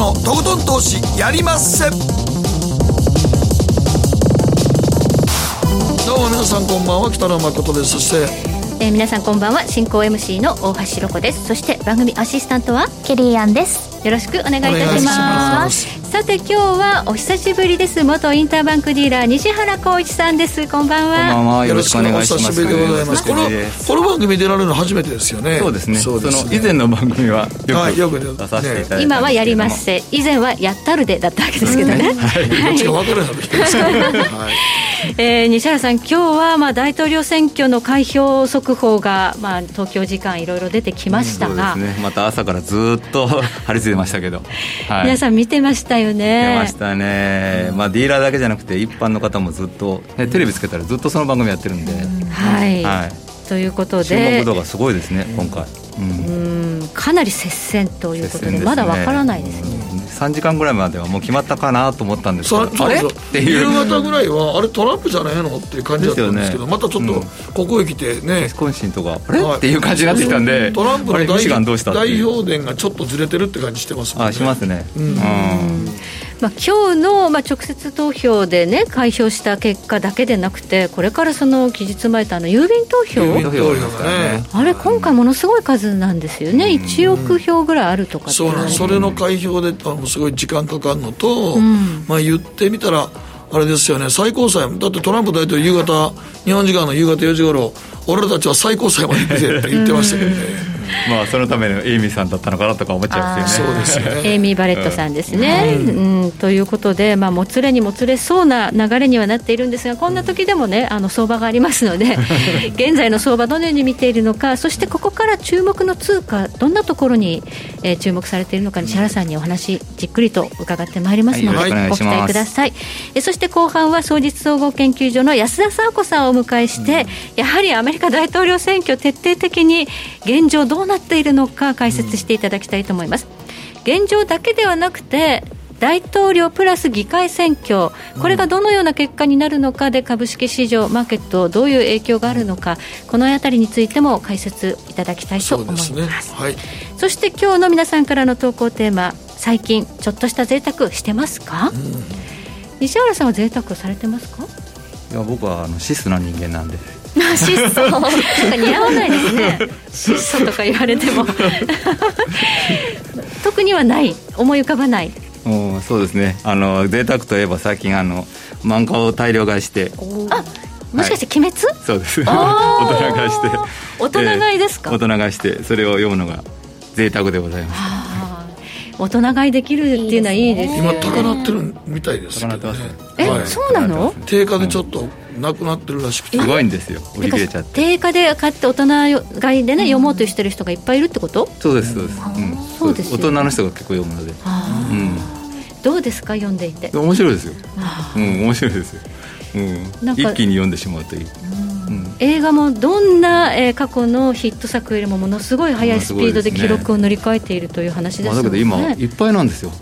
のとことん投資やりまっせ。どうも皆さんこんばんは北野誠です。そして。えー、皆さんこんばんは進行 MC の大橋ロコです。そして番組アシスタントはケリーアンです。よろしくお願いいたします。さて今日はお久しぶりです。元インターバンクディーラー西原浩一さんです。こんばんは。こんばんは。よろしくお願いします。このこの番組出られるの初めてですよね。そうですね。その以前の番組はよく出させていただいて今はやります。せ以前はやったるでだったわけですけどね、はい、どっちか分からなくてはい。えー、西原さん、今日はまあ大統領選挙の開票速報が、まあ、東京時間、いろいろ出てきましたが、ね、また朝からずっと張り付いてましたけど、はい、皆さん、見てましたよね。見ましたね、まあ、ディーラーだけじゃなくて、一般の方もずっと、ね、テレビつけたらずっとその番組やってるんで。はい、はい。ということで。注目度がすごいですね、今回、うん、かなり接戦ということで、ね、まだわからないですね。3時間ぐらいまではもう決まったかなと思ったんですけどあれ？っていう。夕方ぐらいはあれトランプじゃないのっていう感じだったんですけど、ね、またちょっとここへ来てね、ウィスコンシンとかあれ、はい、っていう感じになってきたんで。トランプの代代表伝がちょっとずれてるって感じしてますもんね。あしますね。うん、うんまあ、今日のまあ直接投票でね開票した結果だけでなくてこれからその期日前とあの郵便投票？あれ今回ものすごい数なんですよね、1億票ぐらいあるとかそうそれの開票であのすごい時間かかるのと、うん、まあ言ってみたらあれですよね。最高裁だってトランプ大統領夕方日本時間の夕方4時頃俺たちは最高裁まで行くぜって言ってましたけどね。まあそのためのエイミーさんだったのかなとか思っちゃうんですよね。そうですね。エイミー・バレットさんですね。うん、うん、ということで、まあ、もつれにもつれそうな流れにはなっているんですがこんな時でもねあの相場がありますので 現在の相場どのように見ているのかそしてここから注目の通貨どんなところに、えー、注目されているのか西原さんにお話じっくりと伺ってまいりますので、はい、ご期待ください。えそして後半は総実総合研究所の安田佐和子さんをお迎えして、うん、やはりアメリカ大統領選挙徹底的に現状どうなっているのかか解説していただきたいと思います。現状だけではなくて大統領プラス議会選挙、これがどのような結果になるのかで、株式市場、マーケット、どういう影響があるのか、この辺りについても解説いただきたいと思います。そ、ね。はい、そして今日の皆さんからの投稿テーマ、最近、ちょっとした贅沢してますか、うん、西原さんは贅沢されてますか？いや僕はあの質素な人間なんで質素。なんか似合わないですね。質素とか言われても。特にはない。思い浮かばない。おそうですね。あの贅沢といえば最近あの漫画を大量買いして。あもしかして鬼滅、はい、そうです。大人買いして。大人買いですか、えー、大人買いしてそれを読むのが贅沢でございます大人買いできるっていうのはいいですね。今高鳴ってるみたいですけど、ね、え、はい、そうなの？定価でちょっとなくなってるらしくて。すごいんですよ。売り切れちゃって。定価で買って大人買いでね、読もうとしてる人がいっぱいいるってこと？そうですそうです、うん、そうです、大人の人が結構読むので、うん、どうですか読んでいて？面白いですよ、うん、面白いですよ、うん、一気に読んでしまうという、映画もどんな、えー、過去のヒット作よりもものすごい速いスピードで記録を塗り替えているという話ですよね、まあ、だけど今い。っぱいなんですよ、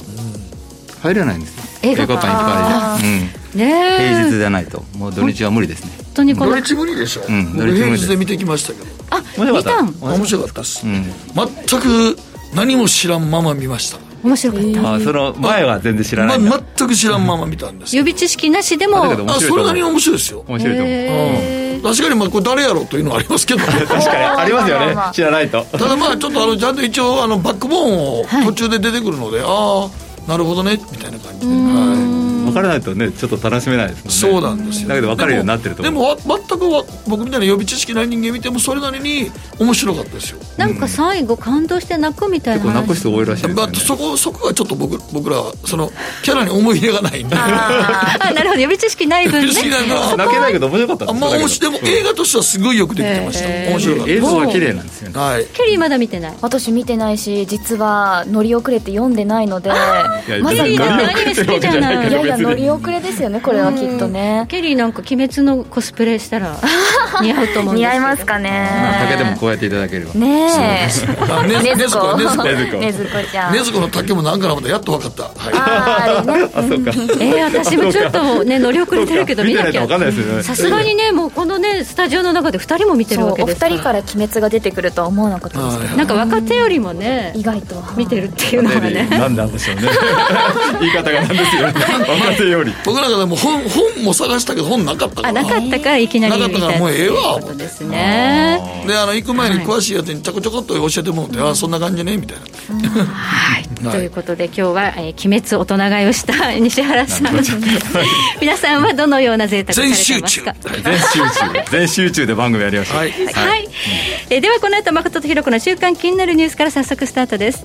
入れないんです。よ映画館いっぱいで、うんね平日じゃないと。もう土日は無理ですね。本当にこの土日無理でしょ、うん、土日平日で見てきましたけど。あ見たん？面白かったです、うん、全く何も知らんまま見ました。面白かった、あその前は全然知らない、ま、全く知らんまま見たんです予備知識なしでも。あそれなりに面白いですよ。面白いと思う、うん、確かにまあこれ誰やろうというのはありますけど。確かにありますよね。知らないと。ただまあちょっとあのちゃんと一応あのバックボーンを途中で出てくるので、はい、ああなるほどねみたいな感じで、はい分からないとねちょっと楽しめないですもんね。そうなんですよ。だけど分かるようになってるとでも全く僕みたいな予備知識ない人間見てもそれなりに面白かったですよ。なんか最後感動して泣くみたいな結構泣く人多いらしいです、ね、まあ、そこそこがちょっと僕僕らそのキャラに思い入れがないんで。あ あなるほど。予備知識ない分ね。泣けないけど面白かったあ、まあ、でも映画としてはすごいよくできてました、面白かった。映像が綺麗なんですよね、はい、ケリーまだ見てない。私見てないし実は乗り遅れて読んでないのでまさかアニメ好きじゃない。いやいや乗り遅れですよねこれはきっとね。ケリーなんか鬼滅のコスプレしたら 似合うと思うんです似合いますかね。竹でもこうやっていただければ。ねえ。ね。ねずこ。ねずこねずこ。ちゃん。ねずこの竹もなんかなまでやっと分かった。はいあーあ うか。えー、私もちょっとね乗り遅れてるけど見なきゃ。見てないと分か。んないですよねさすがにねもうこのねスタジオの中で2人も見てるわけですから。二人から鬼滅が出てくるとは思わなかったですけど。なんか若手よりもね意外と。見てるっていうのがね。何なんでしょうね。言い方がなんですよね若手より。僕なんかでも本本も探したけど本なかったから。あなかったからいきなりなかったからもうええわって。いうことですねであの行く前に詳しいやつにちょこちょこっと教えてもらって、ああそんな感じねみたいな。はい、はい。ということで今日は、えー鬼滅大人買いをした西原さん皆さんはどのような贅沢され全て集中ますか？全集中。全集中。で番組やりましたはい。はい、えーではこの後誠とひろ子の週間気になるニュースから早速スタートです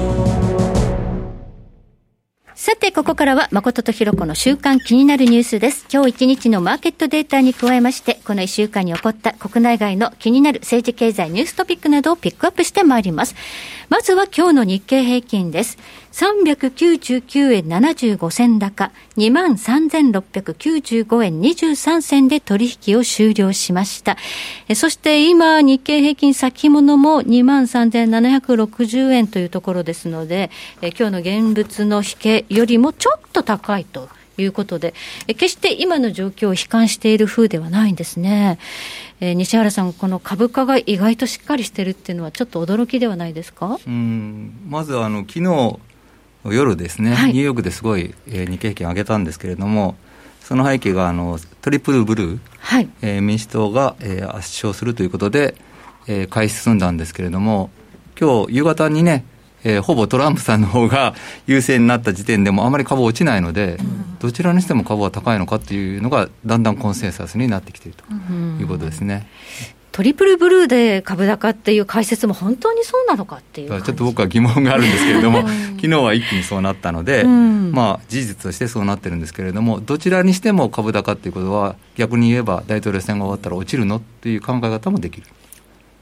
さて、ここからは、誠とひろこの週間気になるニュースです。今日一日のマーケットデータに加えまして、この一週間に起こった国内外の気になる政治経済ニューストピックなどをピックアップしてまいります。まずは今日の日経平均です。399円75銭高、23,695円23銭で取引を終了しました。そして今、日経平均先物も23,760円というところですので、今日の現物の引けよりもちょっと高いと。いうことで、え決して今の状況を悲観している風ではないんですね。えー西原さん、この株価が意外としっかりしてるっていうのは、ちょっと驚きではないですか？うんまずあの昨日夜ですね、はいニューヨークですごい、えー日経平均上げたんですけれども、その背景があのトリプルブルー、はい。えー民主党が、えー圧勝するということで、えー買い進んだんですけれども、今日夕方にね、えーほぼトランプさんの方が優勢になった時点でもあまり株落ちないので、どちらにしても株は高いのかっていうのが、だんだんコンセンサスになってきているということですね。トリプルブルーで株高っていう解説も本当にそうなのかっていうちょっと僕は疑問があるんですけれども、昨日は一気にそうなったので、うん。まあ、事実としてそうなってるんですけれども、どちらにしても株高っていうことは、逆に言えば大統領選が終わったら落ちるのっていう考え方もできる。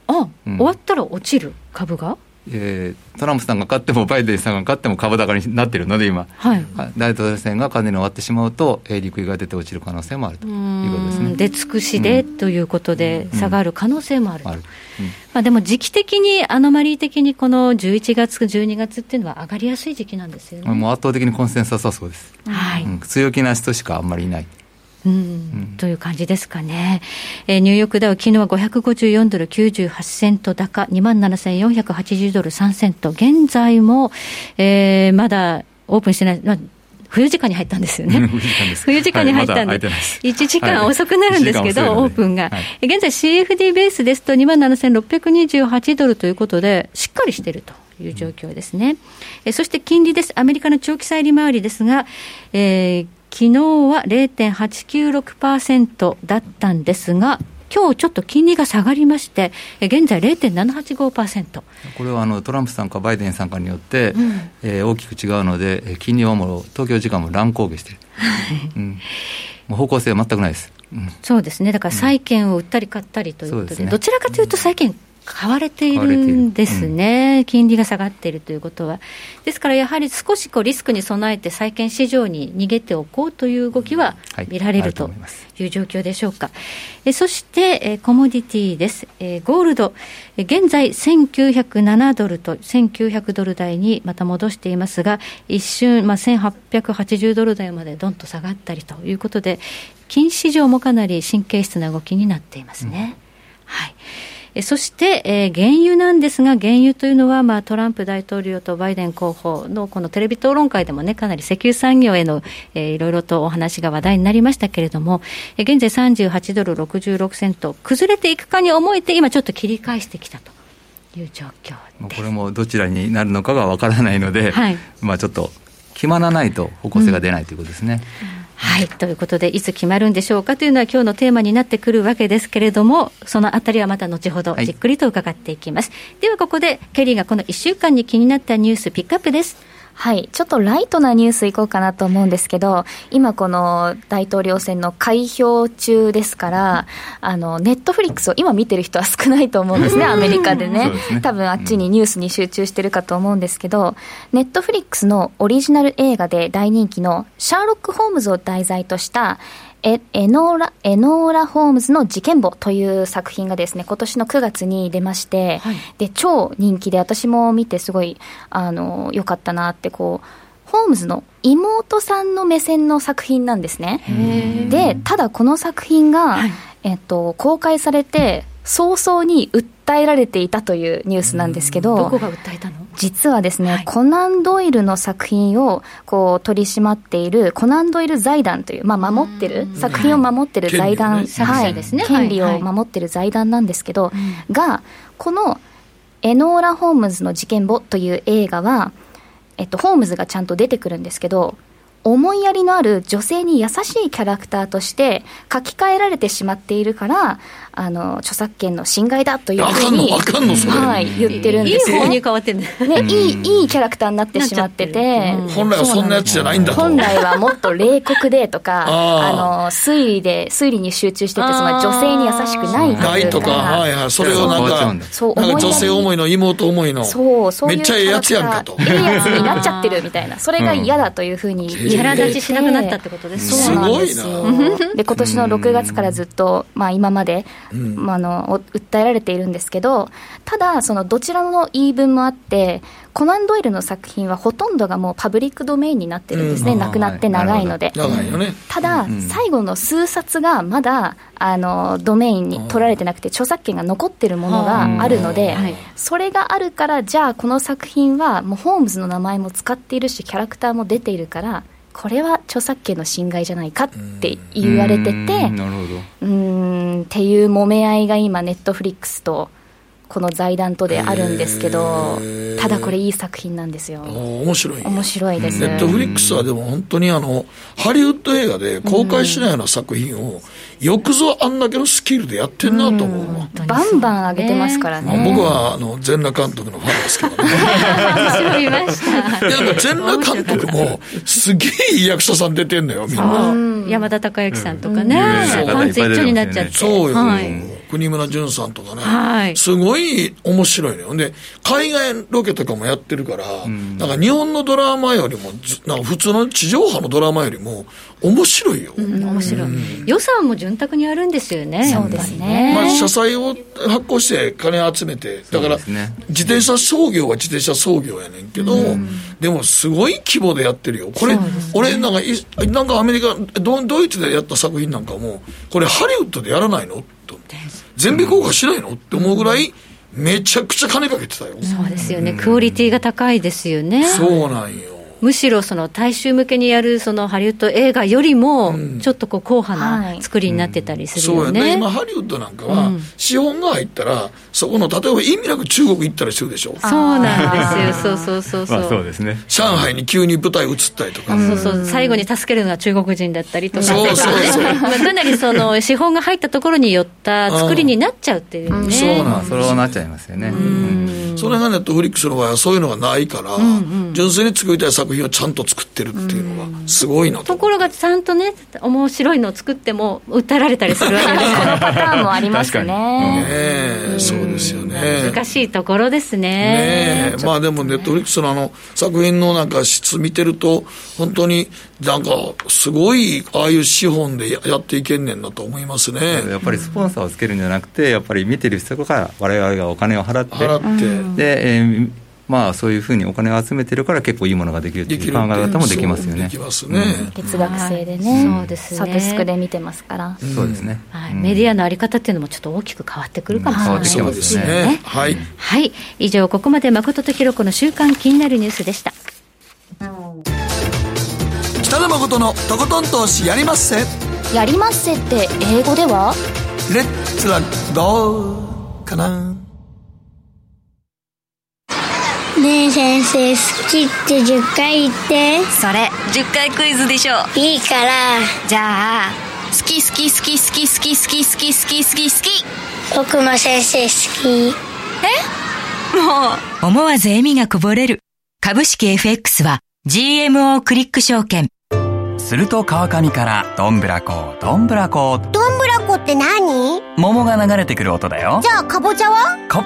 あ、うん。終わったら落ちる株が？えートランプさんが勝ってもバイデンさんが勝っても株高になってるので今、はい。はい大統領選が完全に終わってしまうと、えー、利食いが出て落ちる可能性もあると。いうことですね。出尽くしで、うん。ということで下がる可能性もあると、ある、まあ、でも時期的にアノマリー的にこの11月12月っていうのは上がりやすい時期なんですよね、うん、もう圧倒的にコンセンサスはそうです、はい、うん。強気な人しかあんまりいない。うんという感じですかね。えーニューヨークダウ、昨日は554ドル98セント高、27,480ドル3セント。現在も、えーまだオープンしてない、まあ冬時間に入ったんですよね。冬時間に入ったんで、はいまだ開いてないです1時間遅くなるんですけど、はいオープンが。はい現在 CFD ベースですと27,628ドルということで、しっかりしていると。いう状況ですね。えそして金利です。アメリカの長期債利回りですが、えー昨日は0.896%だったんですが、今日ちょっと金利が下がりまして、え現在0.785%。これはあのトランプさんかバイデンさんかによって、うん。えー大きく違うので、えー金利はもう東京時間も乱高下して。る、うん、もう方向性は全くないです、うん。そうですね。だから債券を売ったり買ったりということで、そうですね。どちらかというと債券買われているんですね、金利が下がっているということは。ですからやはり少しこうリスクに備えて債券市場に逃げておこうという動きははい見られるという状況でしょうか。えそして、えコモディティです。えーゴールド、え現在1907ドルと1900ドル台にまた戻していますが、一瞬、まあ、1880ドル台までどんと下がったりということで、金市場もかなり神経質な動きになっていますね。はい。えそして、えー原油なんですが、原油というのは、まあ、トランプ大統領とバイデン候補のこのテレビ討論会でもね、かなり石油産業への、えーいろいろとお話が話題になりましたけれども、えー現在38ドル66セント、崩れていくかに思えて、今ちょっと切り返してきたと。いう状況これもどちらになるのかがわからないので、はい。まあちょっと決まらないと方向性が出ないということですね。はい。ということで、いつ決まるんでしょうかというのは今日のテーマになってくるわけですけれども、そのあたりはまた後ほどじっくりと伺っていきます。はい、ではここで、ケリーがこの1週間に気になったニュースピックアップです。はい。ちょっとライトなニュースいこうかなと思うんですけど、今この大統領選の開票中ですから、あの、ネットフリックスを今見てる人は少ないと思うんですね、アメリカでね。ね多分あっちにニュースに集中してるかと思うんですけど、ネットフリックスのオリジナル映画で大人気のシャーロック・ホームズを題材とした、エエノーラ、エノーラ・ホームズの事件簿という作品がですね、今年の9月に出まして、はい、で、超人気で、私も見てすごい、あの、良かったなって、こう、ホームズの妹さんの目線の作品なんですね。で、ただこの作品が、はい、えっと、公開されて、早々に訴えられていたというニュースなんですけど、どこが訴えたの？実はですね、はい、コナン・ドイルの作品をこう取り締まっているコナン・ドイル財団という、まあ、守ってる、作品を守ってる財団、はい、権利を守ってる財団なんですけど、が、このエノーラ・ホームズの事件簿という映画は、えっと、ホームズがちゃんと出てくるんですけど、思いやりのある女性に優しいキャラクターとして書き換えられてしまっているから、あの、著作権の侵害だというふうに、はい、言ってるんです。よ、いい方に変わってね。ね、いい、いいキャラクターになってしまってて、本来はそんなやつじゃないんだ本来はもっと冷酷でとか、あの、推理で、推理に集中してて、その女性に優しくないないとか、はいはい、それをなんか、そうなんか女性思いの妹思いの、そう、そういうめっちゃええやつやんかと。いいやつになっちゃってるみたいな、それが嫌だというふうにキャラ立ちしなくなったってことです。そうなんですよ。で、今年の6月からずっと、まあ今まで、まああの、訴えられているんですけど、ただ、そのどちらの言い分もあって、コナン・ドイルの作品はほとんどがもうパブリックドメインになってるんですね、亡くなって長いので。長い。よね。ただ、最後の数冊がまだ、あの、ドメインに取られてなくて、著作権が残ってるものがあるので、それがあるから、じゃあこの作品は、もうホームズの名前も使っているし、キャラクターも出ているから、これは著作権の侵害じゃないかって言われてて、うんっていう揉め合いが今、ネットフリックスとこの財団とであるんですけど、ただこれいい作品なんですよ。面白い。面白いです。ネットフリックスはでも本当にあの、ハリウッド映画で公開しないような作品を、よくぞあんだけのスキルでやってんなと思うわ。バンバン上げてますからね。僕はあの、全裸監督のファンですけどね。知りました。いや、全裸監督も、すげえいい役者さん出てんのよ、みんな。山田孝之さんとかね。パンツ一丁になっちゃって。そうよ。国村淳さんとかね、はい、すごい面白いのよ。で、海外ロケとかもやってるから、うん、なんか日本のドラマよりも、なんか普通の地上波のドラマよりも面白いよ。うん、面白い、うん、予算も潤沢にあるんですよね。そうですね。まあ、社債を発行して金集めて、だから、自転車操業は自転車操業やねんけど、でもすごい規模でやってるよ。これ、ね、俺なんか、なんかアメリカ、ドドイツでやった作品なんかも、これハリウッドでやらないの？と。全米公開しないの？って思うぐらい、めちゃくちゃ金かけてたよ。そうですよね。クオリティが高いですよね。そうなんよ。むしろその大衆向けにやるそのハリウッド映画よりも、ちょっとこう硬派な作りになってたりするよね、うん。そうやね、今、ハリウッドなんかは、資本が入ったら、そこの例えば意味なく中国行ったりするでしょ。そうなんですよ、そうそうそうそう。まあ、そうですね。上海に急に舞台移ったりとか、そうそう、最後に助けるのは中国人だったりとか、そうそうそう。まあ、かなりその資本が入ったところによった作りになっちゃうっていうね。そうなんそれはなっちゃいますよね。それがネットフリックスの場合はそういうのがないから、純粋に作りたい作品をちゃんと作ってるっていうのは、すごいなと。ところがちゃんとね、面白いのを作っても、訴えられたりするわけです。このパターンもありますね。ねそうですよね。難しいところですね。ねまあでも、ネットフリックスのあの作品のなんか質見てると、本当になんか、すごい、ああいう資本でやっていけんねんなと思いますね。やっぱりスポンサーをつけるんじゃなくて、やっぱり見てる人から我々がお金を払って、払って、で、えーまあ、そういうふうにお金を集めてるから結構いいものができるっていう考え方もできますよね。できますね。月額制でね、そうですね。サブスクで見てますから。そうですね。はい。メディアのあり方っていうのもちょっと大きく変わってくるかもしれないですね。はい。はい。以上、ここまで誠とひろ子の週間気になるニュースでした。北野誠のとことん投資やりまっせ。やりまっせって英語では？レッツはゴーかなねえ先生好きって10回言って。それ10回クイズでしょいいから。じゃあ好き好き好き好き好き好き好き好き好き好き。僕も先生好き。え？もう。思わず笑みがこぼれる。株式 FX は GMO クリック証券。すると川上からどんぶらこどんぶらこどんぶらこって何？桃が流れてくる音だよ。じゃあかぼちゃは？か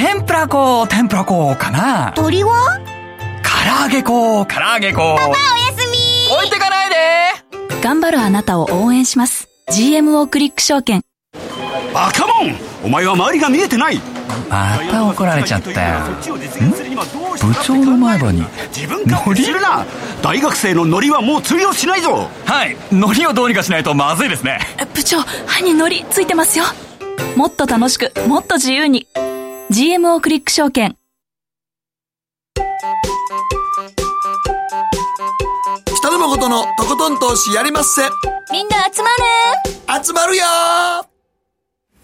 天ぷら粉天ぷら粉かな。鳥は？唐揚げ粉唐揚げ粉。パパおやすみ。置いてかないで。頑張るあなたを応援します。GMO クリック証券。バカモンお前は周りが見えてない。また怒られちゃったよ。部長の前歯に自分勝手するな。大学生のノリはもう通用しないぞ。はい。ノリをどうにかしないとまずいですね。部長歯にノリついてますよ。もっと楽しくもっと自由に GMO クリック証券。北野誠のとことん投資やりまっせ。みんな集まる。集まるよ。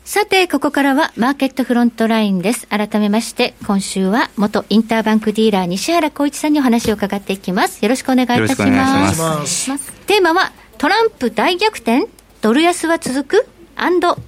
さて、ここからはマーケットフロントラインです。改めまして、今週は元インターバンクディーラー西原光一さんにお話を伺っていきます。よろしくお願いいたします。ます。テーマは、トランプ大逆転？ドル安は続く？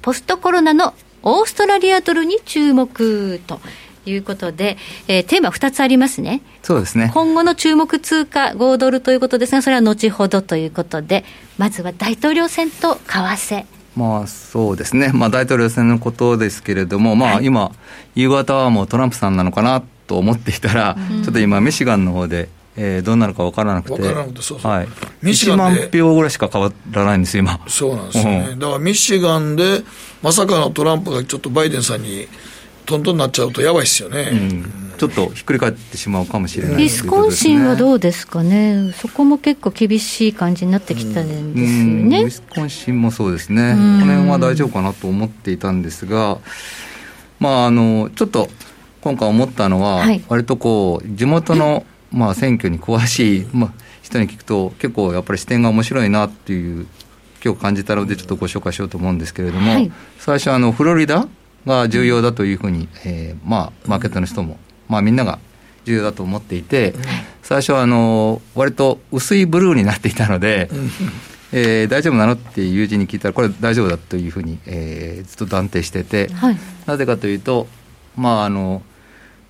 ポストコロナのオーストラリアドルに注目と。いうことで、えー、テーマ2つありますね。そうですね。今後の注目通貨5ドルということですが、それは後ほどということで、まずは大統領選と為替。まあそうですね、まあ、大統領選のことですけれども、まあ、今、夕方はもうトランプさんなのかなと思っていたら、うん、ちょっと今、ミシガンの方で、えー、どうなるか分からなくて、分からなくてそうそう。はい、ミシガン1万票ぐらいしか変わらないんですよ、今。そうなんですよね、うん、だからミシガンで、まさかのトランプがちょっとバイデンさんにトントンになっちゃうとやばいですよね。うん。ちょっとひっくり返ってしまうかもしれない、ね、ビスコンシンはどうですかね、そこも結構厳しい感じになってきたんですよね。ビスコンシンもそうですね、この辺は大丈夫かなと思っていたんですが、まあ、あのちょっと今回思ったのは、はい、割とこう、地元の、まあ、選挙に詳しい、まあ、人に聞くと、結構やっぱり視点が面白いなっていう、今日感じたので、ちょっとご紹介しようと思うんですけれども、はい、最初あの、フロリダが重要だというふうに、えー、まあ、マーケットの人もまあ、みんなが重要だと思っていて、最初はあの割と薄いブルーになっていたので、えー、大丈夫なのって友人に聞いたら、これ大丈夫だというふうに、えー、ずっと断定してて、はい、なぜかというと、まあ、あの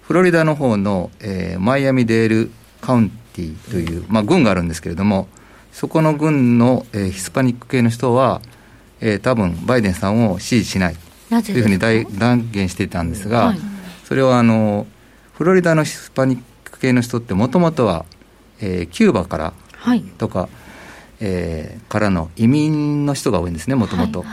フロリダの方の、えー、マイアミデールカウンティという、まあ、郡があるんですけれども、そこの郡の、えー、ヒスパニック系の人は、えー、多分バイデンさんを支持しないというふうに断言していたんですが、はい、それはあのフロリダのヒスパニック系の人ってもともとは、えー、キューバからとか、はい、えー、からの移民の人が多いんですねもともと。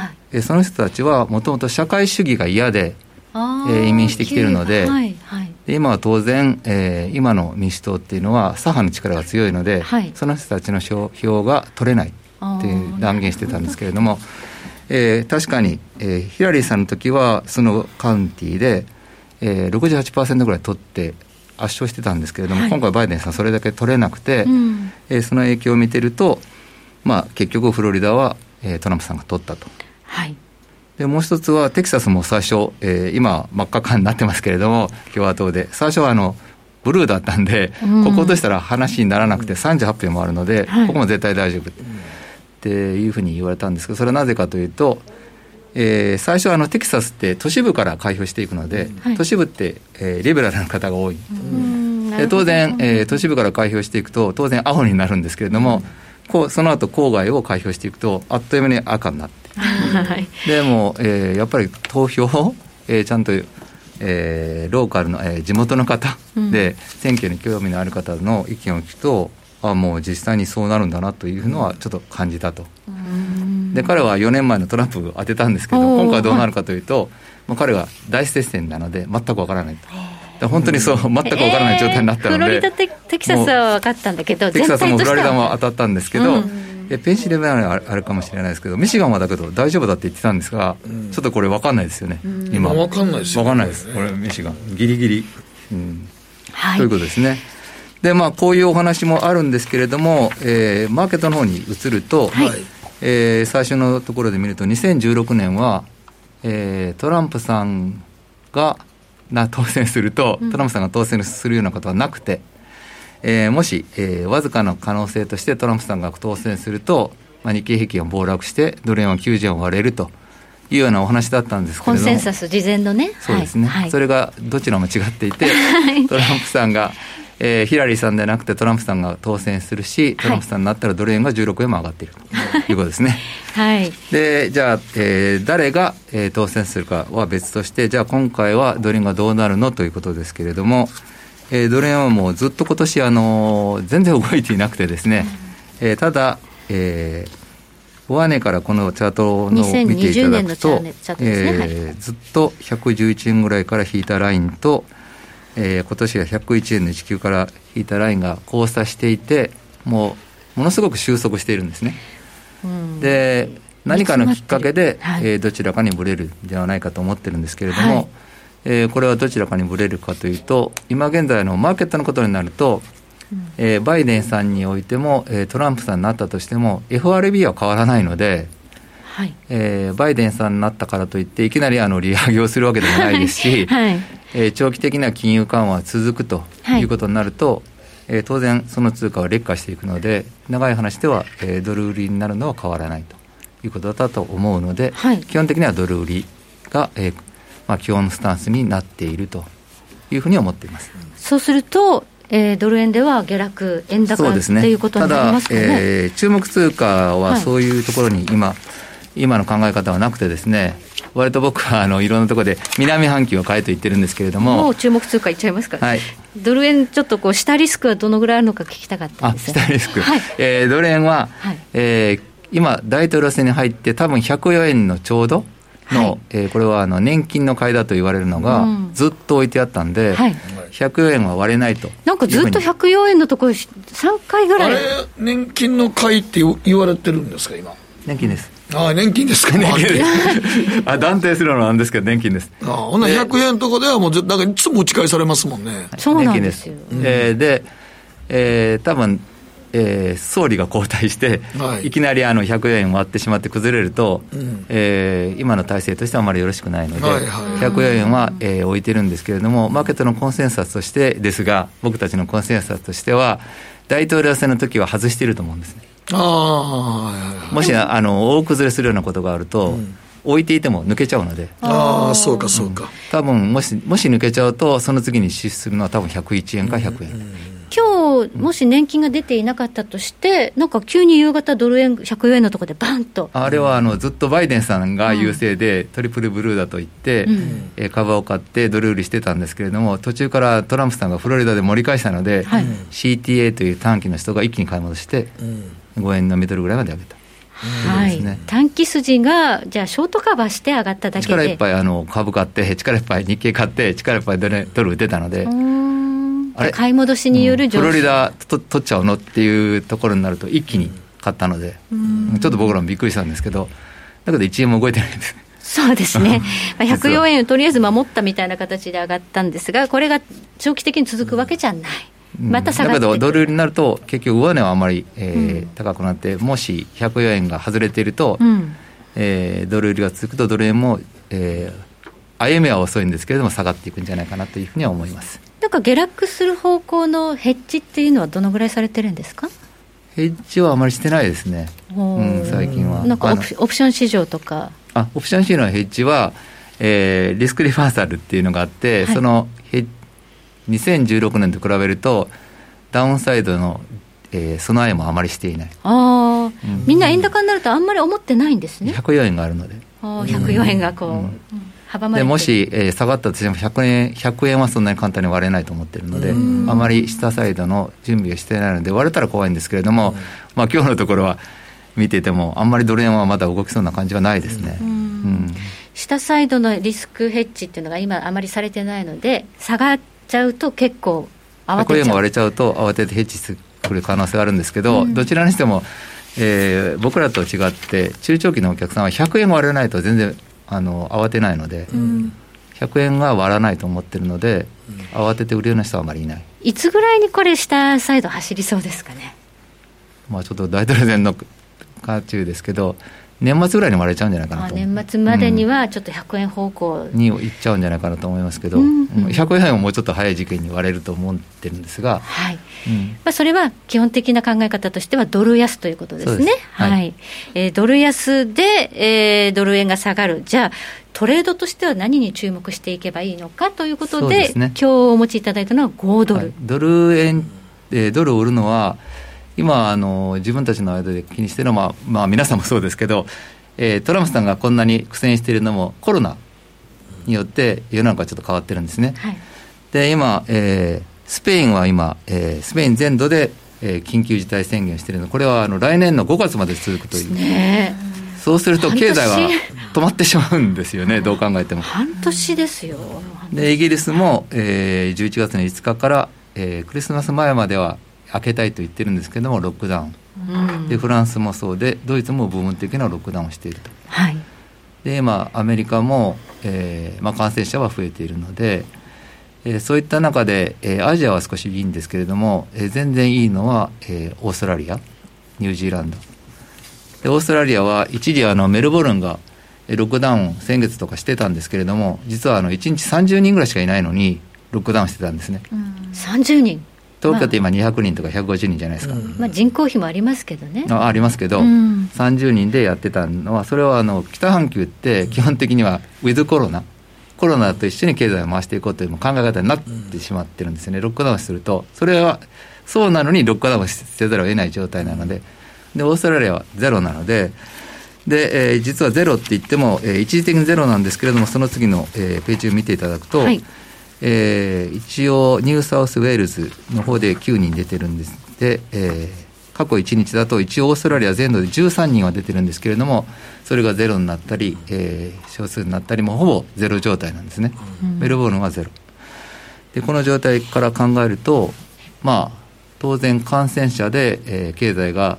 その人たちはもともと社会主義が嫌で、えー、移民してきているのではいはい、で今は当然、えー、今の民主党っていうのは左派の力が強いので、はい、その人たちの票が取れないっていう断言してたんですけれども、えー、確かに、えー、ヒラリーさんの時はそのカウンティでえー、68%ぐらい取って圧勝してたんですけれども、はい、今回バイデンさんそれだけ取れなくて、うん、えー、その影響を見てると、まあ、結局フロリダは、えー、トランプさんが取ったと。はいでもう一つはテキサスも最初、えー、今真っ赤かになってますけれども共和党で最初はあのブルーだったんで、うん、ここ落としたら話にならなくて38票もあるので、はい、ここも絶対大丈夫。っていうふうに言われたんですけどそれはなぜかというとえー、最初はあのテキサスって都市部から開票していくので、はい、都市部って、えー、リベラルな方が多い、で当然、えー、都市部から開票していくと当然青になるんですけれども、こうその後郊外を開票していくとあっという間に赤になって、はい、でも、えー、やっぱり投票を、えー、ちゃんと、えー、ローカルの、えー、地元の方で、選挙に興味のある方の意見を聞くとあもう実際にそうなるんだなというのはちょっと感じたと。で彼は4年前のトランプを当てたんですけど今回はどうなるかというと、もう彼は大接戦なので全くわからないと。本当にそう、全くわからない状態になったので、えー、フロリダテテキサスは分かったんだけど、テキサスもフロリダも当たったんですけど、うん、ペンシルベニアはあるかもしれないですけど、ミシガンはだけど大丈夫だって言ってたんですが、うん、ちょっとこれ分かんないですよね、うん、今。分かんないですよ、ね、分かんないです、これ、ミシガン、ギリギリ。うん。はい、ということですね。で、まあ、こういうお話もあるんですけれども、えー、マーケットの方に移ると、はい、えー、最初のところで見ると、2016年は、えー、トランプさんが、な 当選すると、トランプさんが当選するようなことはなくて、えー、もし、えー、わずかな可能性としてトランプさんが当選すると、まあ、日経平均が暴落してドル円は90円を割れるというようなお話だったんですけれども。コンセンサス事前のね。そうですね、はい、それがどちらも違っていて、トランプさんが、えー、ヒラリーさんではなくてトランプさんが当選するしトランプさんになったらドル円が16円も上がっているということですね。はい、でじゃあ、えー、誰が、えー、当選するかは別としてじゃあ今回はドル円がどうなるのということですけれども、えー、ドル円はもうずっと今年あの全然動いていなくてですね、えー、ただ、えー、上値からこのチャートの見ていただくと、ね。えー、ずっと111円ぐらいから引いたラインと、えー、今年は101円の19から引いたラインが交差していてもうものすごく収束しているんですね。うん、で何かのきっかけで、はい、えー、どちらかにぶれるんではないかと思ってるんですけれども、はい、えー、これはどちらかにぶれるかというと今現在のマーケットのことになるとえー、バイデンさんにおいても、えー、トランプさんになったとしても FRB は変わらないので、はい。えー、バイデンさんになったからといっていきなりあの利上げをするわけでもないですし、はいえー、長期的な金融緩和は続くとい。うことになると、はい、えー、当然その通貨は劣化していくので長い話では、えー、ドル売りになるのは変わらないということだと思うので、はい、基本的にはドル売りが、えーまあ、基本スタンスになっているというふうに思っています。そうするとえー、ドル円では下落、円高と、ね、いうことになりますかね、えー、注目通貨はそういうところに今、はい、今の考え方はなくてですね、割と僕はあのいろんなところで南半球を買えと言ってるんですけれども、もう注目通貨いっちゃいますか、はい、ドル円、ちょっとこう下リスクはどのぐらいあるのか聞きたかったんです。下リスク、はい。えー、ドル円は、はい、えー、今、大統領選に入って、多分104円のちょうど。の、はい、えー、これはあの年金の買いだと言われるのが、ずっと置いてあったんで、はい、104円は割れないとなんかずっと104円のところ、3回ぐらい。あれ、年金の買いって言われてるんですか、今？年金です。ああ、年金ですか、年金。あ断定するのはなんですけど、年金です。ああ、ほんな100円のとこではもう、なんかいつも打ち返されますもんね。そうなんですよ。年金です。えー、で、えー、多分えー、総理が交代して、はい、いきなりあの100円割ってしまって崩れると、うん、えー、今の体制としてはあまりよろしくないので、はいはい、104円は、えー、置いてるんですけれども、マーケットのコンセンサスとしてですが、僕たちのコンセンサスとしては、大統領選の時は外していると思うんですね。あもしあの大崩れするようなことがあると、うん、置いていても抜けちゃうので、ああ、そうか、そうか、多分もしもし抜けちゃうと、その次に支出するのは、多分101円か100円。うん。うん今日もし年金が出ていなかったとして、なんか急に夕方、ドル円104円のところでバンと。あれはあのずっとバイデンさんが優勢で、トリプルブルーだと言って、うん、え株を買って、ドル売りしてたんですけれども、途中からトランプさんがフロリダで盛り返したので、はい、CTA という短期の人が一気に買い戻して、うん、5円のミドルぐらいまで上げた。はい、ね、短期筋が、じゃあ、ショートカバーして上がっただけで。力いっぱいあの株買って、力いっぱい日経買って、力いっぱいドル売ってたので。買い戻しによる上昇、うん、フロリダと取っちゃうのっていうところになると、一気に買ったので、ちょっと僕らもびっくりしたんですけど、だけど1円も動いてないんです。そうですね、104円をとりあえず守ったみたいな形で上がったんですが、これが長期的に続くわけじゃない。また下がだけど、ドル売りになると、結局、上値はあまり、えー、うん、高くなって、もし104円が外れていると、うん、えー、ドル売りが続くと、ドル円も、えー、歩みは遅いんですけれども、下がっていくんじゃないかなというふうには思います。なんか下落する方向のヘッジっていうのはどのぐらいされてるんですか？ヘッジはあまりしてないですね、うん、最近は。なんかオプション市場とか。あオプション市場のヘッジは、えー、リスクリファーサルっていうのがあって、はい、そのヘ2016年と比べると、ダウンサイドの、えー、備えもあまりしていない。ああ、うん、みんな円高になるとあんまり思ってないんですね。104円があるので。あ104円がこう。うん阻まれでもし、えー、下がったとしても100円 ,100 円はそんなに簡単に割れないと思ってるので、あまり下サイドの準備をしてないので、割れたら怖いんですけれども、まあ今日のところは見てても、あんまりドル円はまだ動きそうな感じはないですね。うん下サイドのリスクヘッジっていうのが今、あまりされてないので、下がっちゃうと結構慌てちゃう。100円が割れちゃうと、慌ててヘッジする可能性があるんですけど、うん、どちらにしても、えー、僕らと違って、中長期のお客さんは100円割れないと全然あの慌てないので。うん100円が割らないと思ってるので、うん、慌てて売るような人はあまりいないいつぐらいにこれ、下サイド走りそうですかね？まあ、ちょっと大統領選の渦中ですけど、年末ぐらいに割れちゃうんじゃないかなと。年末までにはちょっと100円方向、にいっちゃうんじゃないかなと思いますけど、うん。うん、100円はもうちょっと早い時期に割れると思ってるんですが、はい。うん、まあ、それは基本的な考え方としてはドル安ということですね。す。はい、はい、えー、ドル安で、えー、ドル円が下がる。じゃあトレードとしては何に注目していけばいいのかということで、でね、今日お持ちいただいたのは5ドル。はい、ドル円、えー、ドルを売るのは今あの、自分たちの間で気にしてるのは、まあ、まあ、皆さんもそうですけど、えー、トランプさんがこんなに苦戦しているのもコロナによって世の中がちょっと変わってるんですね。はい、で今、えー、スペインは今、えー、スペイン全土で、えー、緊急事態宣言しているのこれはあの来年の5月まで続くという。ねそうすると経済は止まってしまうんですよね、どう考えても。半年ですよ。で、イギリスも、えー、11月の5日から、えー、クリスマス前までは開けたいと言ってるんですけども、ロックダウン。でフランスもそうでドイツも部分的なロックダウンをしていると、はい、で今アメリカも、えーまあ、感染者は増えているので、えー、そういった中で、えー、アジアは少しいいんですけれども、えー、全然いいのは、えー、オーストラリアニュージーランド。でオーストラリアは一時あのメルボルンがロックダウン先月とかしてたんですけれども実はあの1日30人ぐらいしかいないのにロックダウンしてたんですね、うん、30人？東京って今200人とか150人じゃないですか、まあ、人口比もありますけどね。あありますけど、うん、30人でやってたのはそれはあの北半球って基本的にはウィズコロナコロナと一緒に経済を回していこうという考え方になってしまってるんですよね、ロックダウンすると。それはそうなのにロックダウンせざるを得ない状態なので。でオーストラリアはゼロなので。で、えー、実はゼロって言っても、えー、一時的にゼロなんですけれどもその次の、えー、ページを見ていただくと、はいえー、一応ニューサウスウェールズの方で9人出てるんです。で、えー、過去1日だと一応オーストラリア全土で13人は出てるんですけれどもそれがゼロになったり、えー、少数になったりもほぼゼロ状態なんですね、うん、メルボルンはゼロ。でこの状態から考えるとまあ当然感染者で、えー、経済が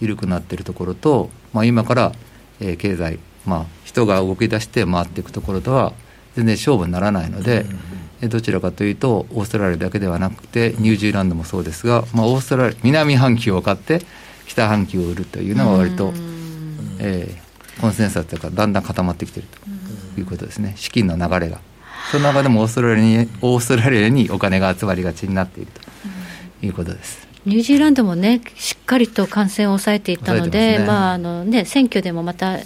緩くなっているところと、まあ、今から、えー、経済、まあ、人が動き出して回っていくところとは全然勝負にならないので、うん、どちらかというとオーストラリアだけではなくてニュージーランドもそうですが、まあ、オーストラリア南半球を買って北半球を売るというのは割と、うん、えー、コンセンサスというかだんだん固まってきているということですね。資金の流れが。その中でもオーストラリアにオーストラリアにお金が集まりがちになっているということです。ニュージーランドもね、しっかりと感染を抑えていったので、ね、まああのね、選挙でもまた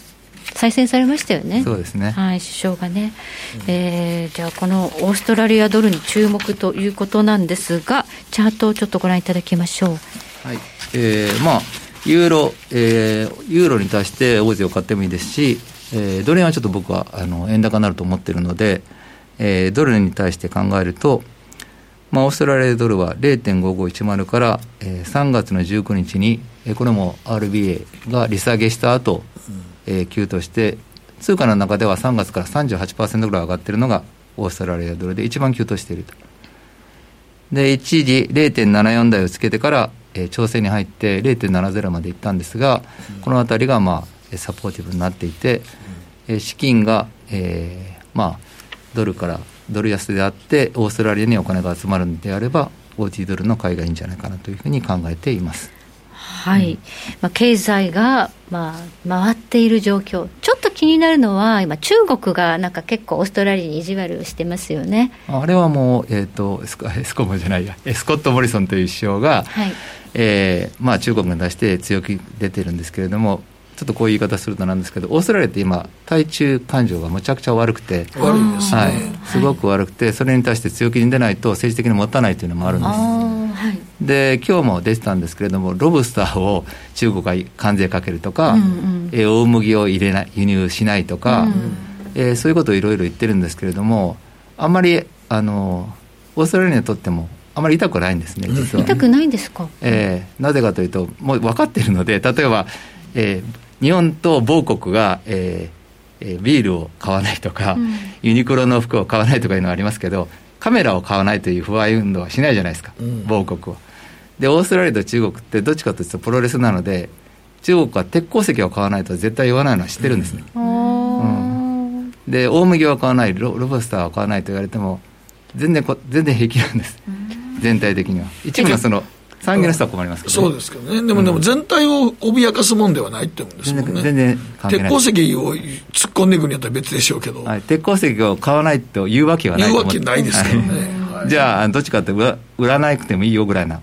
再選されましたよね。そうですね。はい、首相がね。うん、えー、じゃあ、このオーストラリアドルに注目ということなんですが、チャートをちょっとご覧いただきましょう。はい。えー、まあ、ユーロ、えー、ユーロに対して大勢を買ってもいいですし、えー、ドル円はちょっと僕はあの円高になると思ってるので、えー、ドルに対して考えると、まあ、オーストラリアドルは0.5510から、えー、3月の19日に、えー、これも RBA が利下げした後、えー、級として通貨の中では3月から38%ぐらい上がっているのがオーストラリアドルで一番急騰していると。で一時0.74台をつけてから、えー、調整に入って0.70までいったんですが、うん、この辺りが、まあ、サポーティブになっていて、うん、資金が、えーまあ、ドルからドル安であってオーストラリアにお金が集まるのであれば OT ドルの買いがいいんじゃないかなというふうに考えています。はい、うん、まあ、経済が、まあ、回っている状況、ちょっと気になるのは、今、中国がなんか結構、オーストラリアに意地悪してますよね。あれはもう、えーと、エスコ エスコモじゃないや、スコット・モリソンという首相が、はい。えーまあ、中国に出して強気出てるんですけれども、ちょっとこういう言い方するとなんですけど、オーストラリアって今、対中感情がむちゃくちゃ悪くて、悪いです、ね、はい、すごく悪くて、それに対して強気に出ないと、政治的に持たないというのもあるんです。はい、で今日も出てたんですけれども、ロブスターを中国が関税かけるとか、うんうん、え大麦を入れない輸入しないとか、うん、えー、そういうことをいろいろ言ってるんですけれども、あんまりあのオーストラリアにとっても、あまり痛くないんですね、実は。痛くないんですか、えー、なぜかというと、もう分かっているので、例えば、えー、日本と某国が、えーえー、ビールを買わないとか、うん、ユニクロの服を買わないとかいうのはありますけどカメラを買わないという不買運動はしないじゃないですか、うん、某国は。でオーストラリアと中国ってどっちかというとプロレスなので中国は鉄鉱石を買わないと絶対言わないのは知ってるんですね。うん、で大麦は買わないロロブスターは買わないと言われても全然こ全然平気なんです、全体的には。一部のその産業の人は困りますけど、ね、そうですけどね。でも、でも全体を脅かすもんではないって思うんですもんね。全然関係ない。鉄鉱石を突っ込んでいくんやったら別でしょうけど。はい、鉄鉱石を買わないというわけはない言うわけないですけどね。はい、じゃあ、どっちかって売らなくてもいいよぐらいな、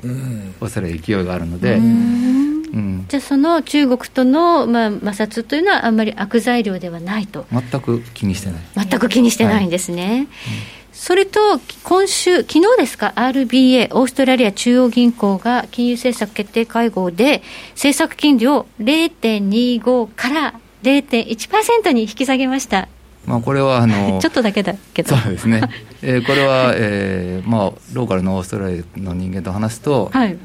おそらく勢いがあるので。うん、じゃあその中国との、まあ、摩擦というのはあんまり悪材料ではないと。全く気にしてない。全く気にしてないんですね、はい。うん、それと今週昨日ですか？RBA オーストラリア中央銀行が金融政策決定会合で政策金利を0.25から0.1%に引き下げました。まあ、これはあの ちょっとだけだけど。そうですね、えー、これは、えーまあ、ローカルのオーストラリアの人間と話すと、はい。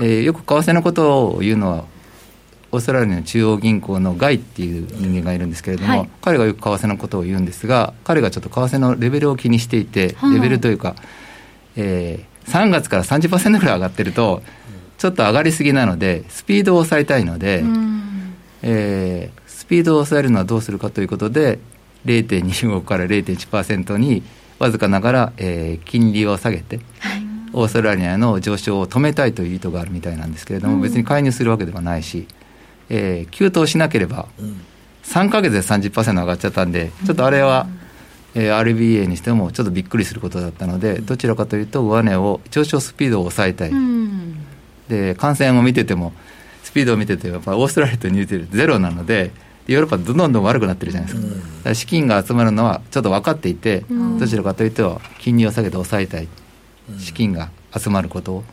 えー、よく為替のことを言うのはオーストラリアの中央銀行のガイっていう人間がいるんですけれども、はい、彼がよく為替のことを言うんですが彼がちょっと為替のレベルを気にしていて、レベルというか、えー、3月から30%ぐらい上がってるとちょっと上がりすぎなのでスピードを抑えたいので、えー、スピードを抑えるのはどうするかということで0.25から0.1%にわずかながら、えー、金利を下げて、はい。オーストラリアの上昇を止めたいという意図があるみたいなんですけれども、別に介入するわけではないし、えー、急騰しなければ、3か月で30%上がっちゃったんで、ちょっとあれは、えー、RBA にしてもちょっとびっくりすることだったので、どちらかというと、上値を、上昇スピードを抑えたい、で感染を見てても、スピードを見ててやっぱオーストラリアとニュージーランドゼロなので、ヨーロッパどんどんどん悪くなってるじゃないですか、か資金が集まるのはちょっと分かっていて、どちらかというと、金利を下げて抑えたい。資金が集まること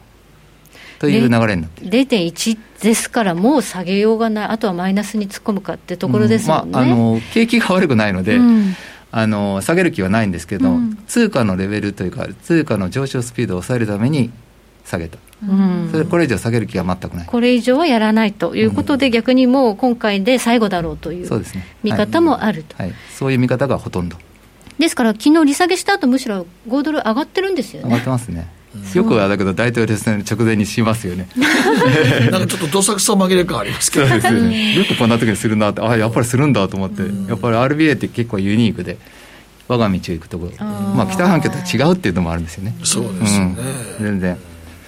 という流れになっている。0.1ですからもう下げようがない。あとはマイナスに突っ込むかってところですもんね、うん。まあ、あの景気が悪くないので、うん、あの下げる気はないんですけど、うん、通貨のレベルというか通貨の上昇スピードを抑えるために下げた、うん、それこれ以上下げる気は全くない。これ以上はやらないということで、逆にもう今回で最後だろうという見方もあると、はい。はい、そういう見方がほとんど。ですから、昨日利下げした後むしろ5ドル上がってるんですよね。上がってますね。よくはだけど大統領選直前にしますよね。なんかちょっとどさくさ紛れ感ありますけど、ね、よくこんな時にするなってあやっぱりするんだと思って、やっぱり RBA って結構ユニークで我が道を行くところ。まあ北半球と違うっていうのもあるんですよね。そうですね、うん、全然。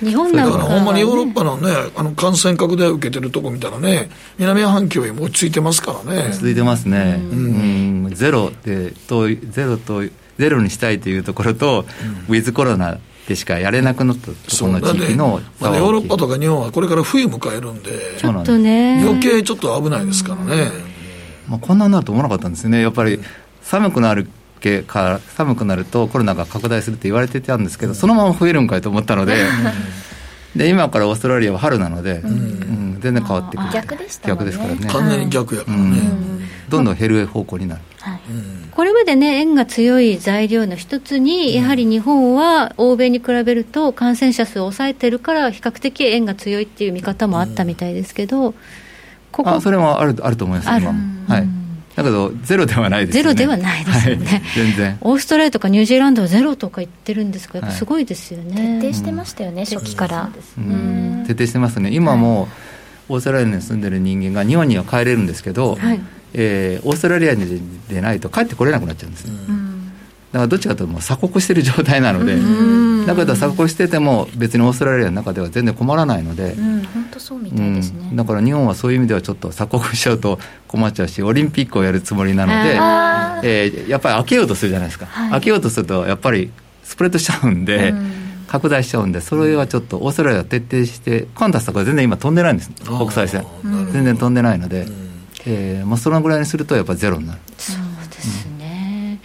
日本なんか、ね、ほんまにヨーロッパのね、あの感染拡大を受けてるとこ見たらね、南半球よりも落ち着いてますからね。続いてますね。うん、うん、ゼロでとゼロとゼロにしたいというところと、うん、ウィズコロナでしかやれなくなったところの地域のまあ、ヨーロッパとか日本はこれから冬迎えるんで、ちょっとね、余計ちょっと危ないですからね。まあ、こんなになると思わなかったんですよね、やっぱり寒くなるから寒くなるとコロナが拡大するって言われてたんですけど、そのまま増えるんかいと思ったので。で今からオーストラリアは春なので、うん、うん、全然変わってくる。逆でした、ね、逆ですからね。完全に逆やからね、うん、どんどん減る方向になる、はい、これまでね円が強い材料の一つにやはり日本は欧米に比べると感染者数を抑えてるから比較的円が強いっていう見方もあったみたいですけど、ここあそれもあるあると思いますある、はい。だけど、ゼロではないですよね。ゼロではないですよね。はい、全然。オーストラリアとかニュージーランドはゼロとか言ってるんですけど、すごいですよね。徹底してましたよね、初期から。徹底してますね。今も、オーストラリアに住んでる人間が日本には帰れるんですけど、はい、えー、オーストラリアにでないと帰ってこれなくなっちゃうんです。うん。だからどっちかというと鎖国している状態なので、だけど鎖国してても別にオーストラリアの中では全然困らないので、本当そうみたいですね、だから日本はそういう意味ではちょっと鎖国しちゃうと困っちゃうしオリンピックをやるつもりなので、えー、やっぱり開けようとするじゃないですか、はい、開けようとするとやっぱりスプレッドしちゃうんで、拡大しちゃうんでそれはちょっとオーストラリアは徹底してカンタスとか全然今飛んでないんです国際線。全然飛んでないので、えーまあ、そのぐらいにするとやっぱりゼロになる。そうですね、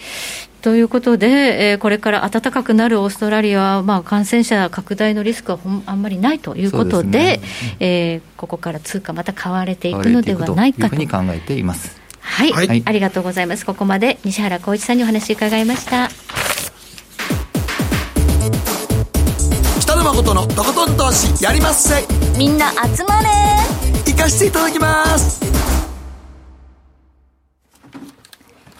ということで、えー、これから暖かくなるオーストラリアは、まあ、感染者拡大のリスクはあんまりないということで、でねうん、えー、ここから通貨また買われていくのではないかというふうに考えています。はい、はい、ありがとうございます。ここまで西原浩一さんにお話伺いました。北野誠のとことん投資やりまっせ。みんな集まれ。行かしていただきます。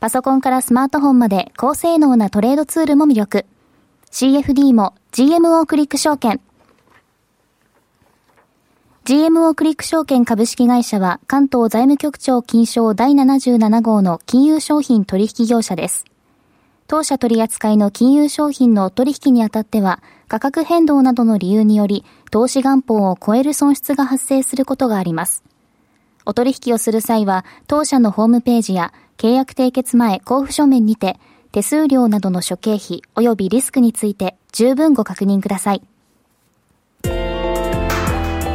パソコンからスマートフォンまで高性能なトレードツールも魅力。CFD も GMO クリック証券。GMO クリック証券株式会社は関東財務局長金賞第77号の金融商品取引業者です。当社取扱いの金融商品の取引にあたっては価格変動などの理由により投資元本を超える損失が発生することがあります。お取引をする際は当社のホームページや契約締結前交付書面にて手数料などの諸経費及びリスクについて十分ご確認ください。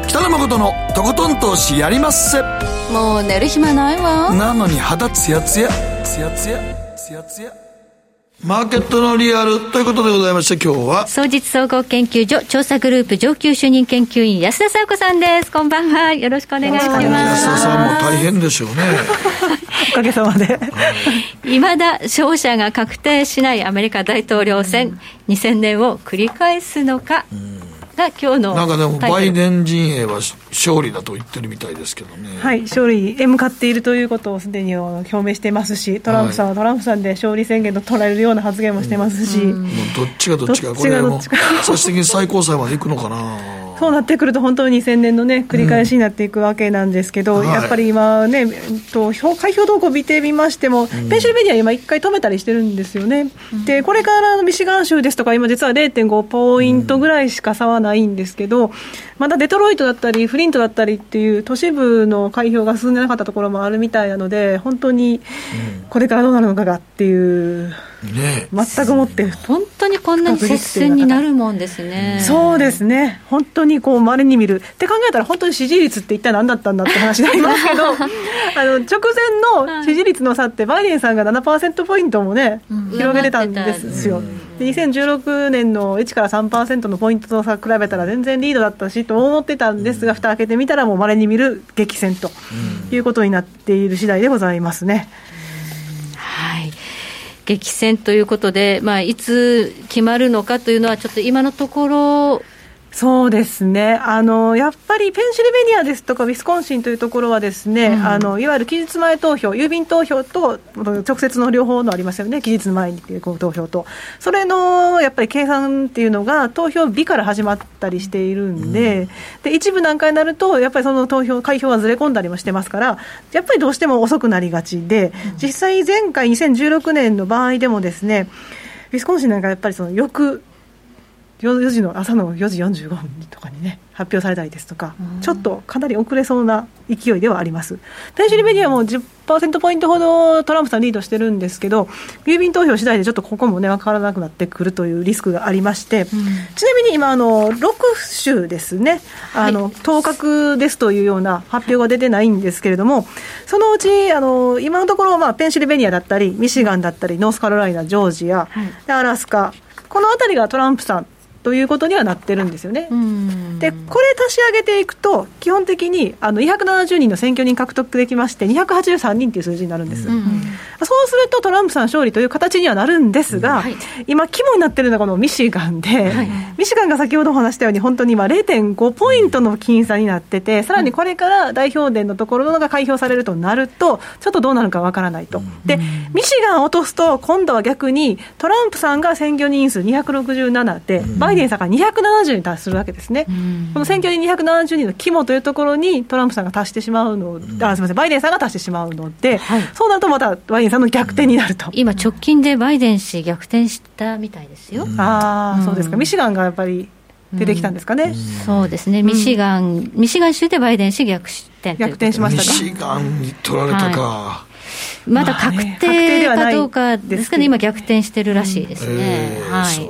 北野誠のとことん投資やりまっせ。もう寝る暇ないわ。なのに肌ツヤツヤツヤツヤツヤツヤマーケットのリアルということでございまして今日は。総実総合研究所調査グループ上級主任研究員安田紗子さんです。こんばんは。よろしくお願いします。安田さんも大変でしょうね。おかげさまで。い。まだ勝者が確定しないアメリカ大統領選、うん、2000年を繰り返すのか、うんが今日のなんかでもバイデン陣営は勝利だと言ってるみたいですけどね。はい勝利へ向かっているということをすでに表明していますしトランプさんはトランプさんで勝利宣言と捉えるような発言もしてますし、うん、もうどっちがどっちかこれも最終的に最高裁まで行くのかなそうなってくると、本当に2000年のね、繰り返しになっていくわけなんですけど、うんやっぱり今ね、と開票動向を見てみましても、うん、ペンシルベニア、今、一回止めたりしてるんですよね、うん、でこれからミシガン州ですとか、今、実は0.5ポイントぐらいしか差はないんですけど、まだデトロイトだったり、フリントだったりっていう都市部の開票が進んでなかったところもあるみたいなので、本当にこれからどうなるのかがっていう。ね、全くもって本当にこんなに接戦になるもんですね。そうですね。本当にこう稀に見る。って考えたら本当に支持率って一体何だったんだって話になりますけど あの直前の支持率の差ってバイデンさんが7%ポイントもね、広げてたんですよ、で2016年の1から3%のポイントと差比べたら全然リードだったしと思ってたんですが、蓋開けてみたらもう稀に見る激戦ということになっている次第でございますね。激戦ということで、まあ、いつ決まるのかというのは、ちょっと今のところ、そうですね。あの、やっぱりペンシルベニアですとか、ウィスコンシンというところは、ですね、うん、あのいわゆる期日前投票、郵便投票と直接の両方のありますよね、期日前に投票と、それのやっぱり計算っていうのが、投票日から始まったりしているんで、うん、で一部段階になると、やっぱりその投票、開票はずれ込んだりもしてますから、やっぱりどうしても遅くなりがちで、実際、前回2016年の場合でもですね、ウィスコンシンなんかやっぱりその翌 4, 時の朝の4時45分とかにね発表されたりですとか、ちょっとかなり遅れそうな勢いではあります。ペンシルベニアも10%ポイントほどトランプさんリードしてるんですけど、郵便投票次第でちょっとここもね、分からなくなってくるというリスクがありまして、うん、ちなみに今、あの、6州ですね、あの、当確ですというような発表が出てないんですけれども、そのうち、あの、今のところ、まあ、ペンシルベニアだったり、ミシガンだったり、ノースカロライナ、ジョージア、はい、アラスカ、この辺りがトランプさんということにはなってるんですよね。で、これ足し上げていくと、基本的にあの270人の選挙人獲得できまして、283人という数字になるんです。そうするとトランプさん勝利という形にはなるんですが、はい、今、肝になってるのはこのミシガンで、はい、ミシガンが先ほどお話したように、本当に今、0.5ポイントの僅差になってて、さらにこれから代表殿のところが開票されるとなると、ちょっとどうなるかわからないと。で、ミシガンを落とすと、今度は逆にトランプさんが選挙人数267で、バイイデンさんが270に達するわけですね、この選挙に270人の肝というところにトランプさんが達してしまうの、あすみません、バイデンさんが達してしまうので、はい、そうなるとまたバイデンさんの逆転になると。今、直近でバイデン氏、逆転したみたいですよ。ああ、そうですか、ミシガンがやっぱり出てきたんですかね、そうですね、ミシガン、ミシガン州でバイデン氏逆転逆転しましたか。ミシガンに取られたか。はいまだ確定かどうかですかね、今、逆転してるらしいですね。はい、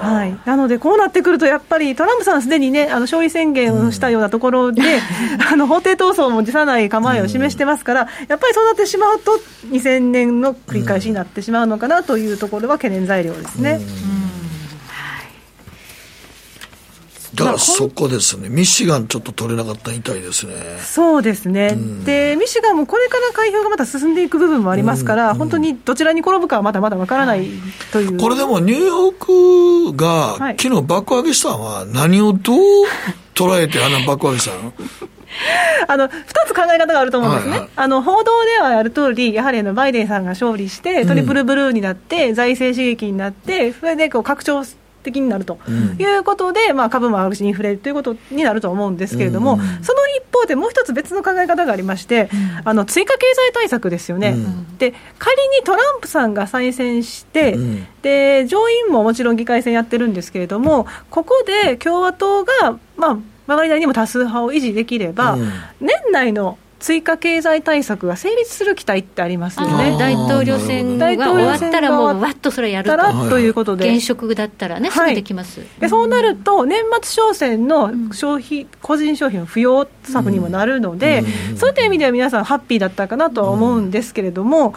はい、なので、こうなってくると、やっぱりトランプさん、すでにね、あの勝利宣言をしたようなところで、あの法廷闘争も辞さない構えを示してますから、やっぱりそうなってしまうと、2000年の繰り返しになってしまうのかなというところは懸念材料ですね。だからそこですね、ミシガンちょっと取れなかったみたいですね。そうですね、うん、でミシガンもこれから開票がまた進んでいく部分もありますから、うん、本当にどちらに転ぶかはまだまだわからないという、これでもニューヨークが、昨日爆上げしたのは、何をどう捉えて穴爆破したの？あの2つ考え方があると思うんですね、はいはい、あの報道ではある通り、やはりあのバイデンさんが勝利して、トリプルブルーになって、財政刺激になって、それでこう拡張的になるということで、うん、まあ、株も上がるし、インフレということになると思うんですけれども、うん、その一方でもう一つ別の考え方がありまして、うん、あの追加経済対策ですよね、で仮にトランプさんが再選して、で上院ももちろん議会選やってるんですけれども、ここで共和党が、まあ、曲がり台にも多数派を維持できれば、年内の追加経済対策が成立する期待ってありますよね。大統領選が終わったらもうわっとそれやると。ということで。現職だったらね、すぐできます。でそうなると、年末商戦の消費、個人消費の不要策にもなるので、そういった意味では皆さんハッピーだったかなとは思うんですけれども、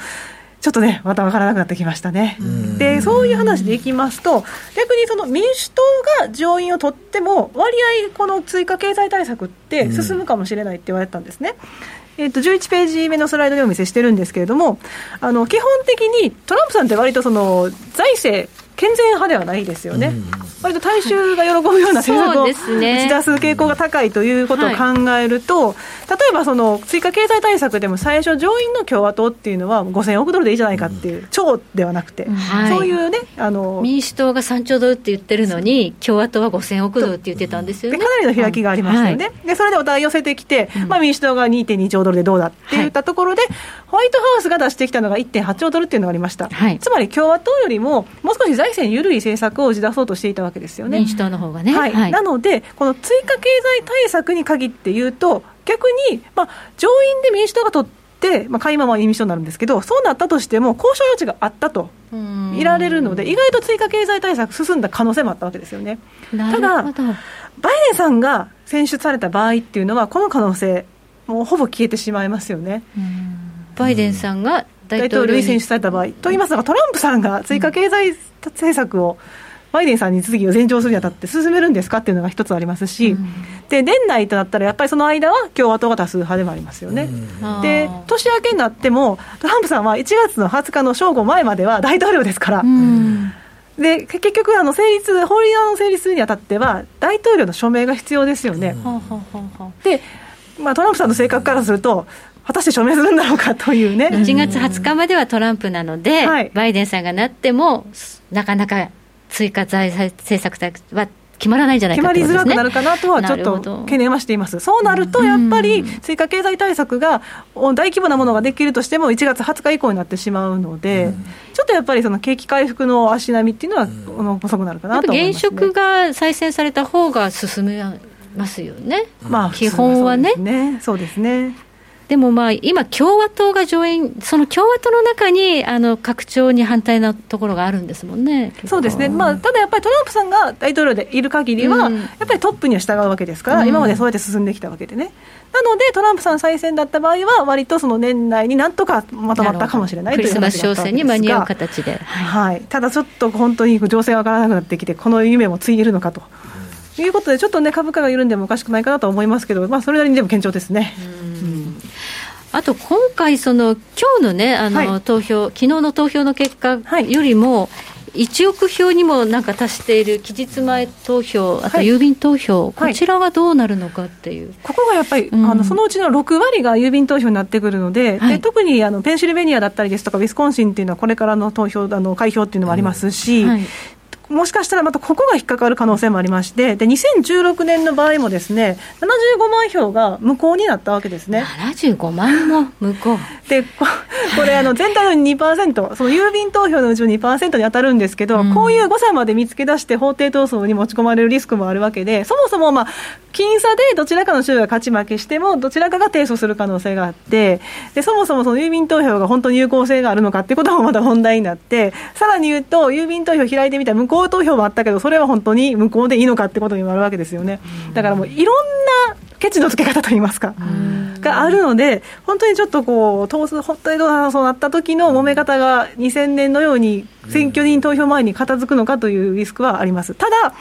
ちょっとね、また分からなくなってきましたね。で、そういう話でいきますと、逆にその民主党が上院を取っても、割合、この追加経済対策って進むかもしれないって言われたんですね。えー、と11ページ目のスライドでお見せしてるんですけれども、あの基本的にトランプさんって割とその財政健全派ではないですよね、うん、割と大衆が喜ぶような政策を打ち出す傾向が高いということを考えると、はい、例えばその追加経済対策でも最初、上院の共和党っていうのは5000億ドルでいいじゃないかっていう、超ではなくて、はい、そういうねあの、民主党が3兆ドルって言ってるのに、共和党は5000億ドルって言ってたんですよね。かなりの開きがありましたよね、はい、でそれでお互い寄せてきて、まあ、民主党が2.2兆ドルでどうだって言ったところで、ホワイトハウスが出してきたのが1.8兆ドルっていうのがありました。つまり共和党よりももう少し財政緩い政策を打ち出そうとしていたわけですよね。民主党の方がね。はい。はい、なので、この追加経済対策に限って言うと、逆に、まあ、上院で民主党が取って、まあ、会話も民主党になるんですけど、そうなったとしても、交渉余地があったと見られるので、意外と追加経済対策進んだ可能性もあったわけですよね。ただ、バイデンさんが選出された場合っていうのは、この可能性、もうほぼ消えてしまいますよね。バイデンさんが大統領に選出された場合、と言いますのが、トランプさんが追加経済政策を、バイデンさんに次を前兆するにあたって進めるんですかっていうのが一つありますし、うん、で年内となったら、やっぱりその間は共和党が多数派でもありますよね、うん、で年明けになっても、トランプさんは1月の20日の正午前までは大統領ですから。うん。で結局あの成立、法律案の成立にあたっては、大統領の署名が必要ですよね。で、まあ、トランプさんの性格からすると、果たして署名するんだろうかというね。1月20日まではトランプなので、はい、バイデンさんがなっても、なかなか追加財政策は決まらないんじゃないか、ね、決まりづらくなるかなとは、ちょっと懸念はしています、そうなると、やっぱり追加経済対策が大規模なものができるとしても、1月20日以降になってしまうので、うん、ちょっとやっぱりその景気回復の足並みっていうのは、うん、遅くなるかなと思います、ね、現職が再選された方が進めますよね、まあ、基本はね。そうですねでもまあ今、共和党が上院、その共和党の中にあの拡張に反対なところがあるんですもんねそうですね、まあ、ただやっぱりトランプさんが大統領でいる限りは、うん、やっぱりトップには従うわけですから、うん、今までそうやって進んできたわけでね。なので、トランプさん再選だった場合は、割とその年内になんとかまとまったかもしれないというクリスマス商戦に間に合う形で、はい、はい、ただちょっと本当に情勢が分からなくなってきて、この夢もついえるのかと。いうことで、ちょっとね、株価が緩んでもおかしくないかなと思いますけど、まあ、それなりにでも堅調ですね。あと今回、その今日のね、あの、はい、投票、昨日の投票の結果よりも、1億票にもなんか達している期日前投票、あと郵便投票、はい、こちらはどうなるのかっていう、ここがやっぱり、うん、あのそのうちの6割が郵便投票になってくるので、はい、で特にあのペンシルベニアだったりですとか、ウィスコンシンっていうのは、これからの投票、あの開票っていうのもありますし、はい、もしかしたらまたここが引っかかる可能性もありまして、で2016年の場合もですね、75万票が無効になったわけですね。75万も無効 でここれ、あの全体の2%、その郵便投票のうちの2%に当たるんですけど、うん、こういう誤差まで見つけ出して、法廷闘争に持ち込まれるリスクもあるわけで、そもそも、まあ、僅差でどちらかの州が勝ち負けしても、どちらかが提訴する可能性があって、でそもそもその郵便投票が本当に有効性があるのかっていうこともまだ問題になって、さらに言うと、郵便投票開いてみたら無効投票もあったけど、それは本当に無効でいいのかってことにもなるわけですよね。だからもういろんなケチのつけ方といいますか、があるので、本当にちょっとこう、当数、本当にどうなそうなった時の揉め方が2000年のように選挙人投票前に片付くのかというリスクはあります。ただ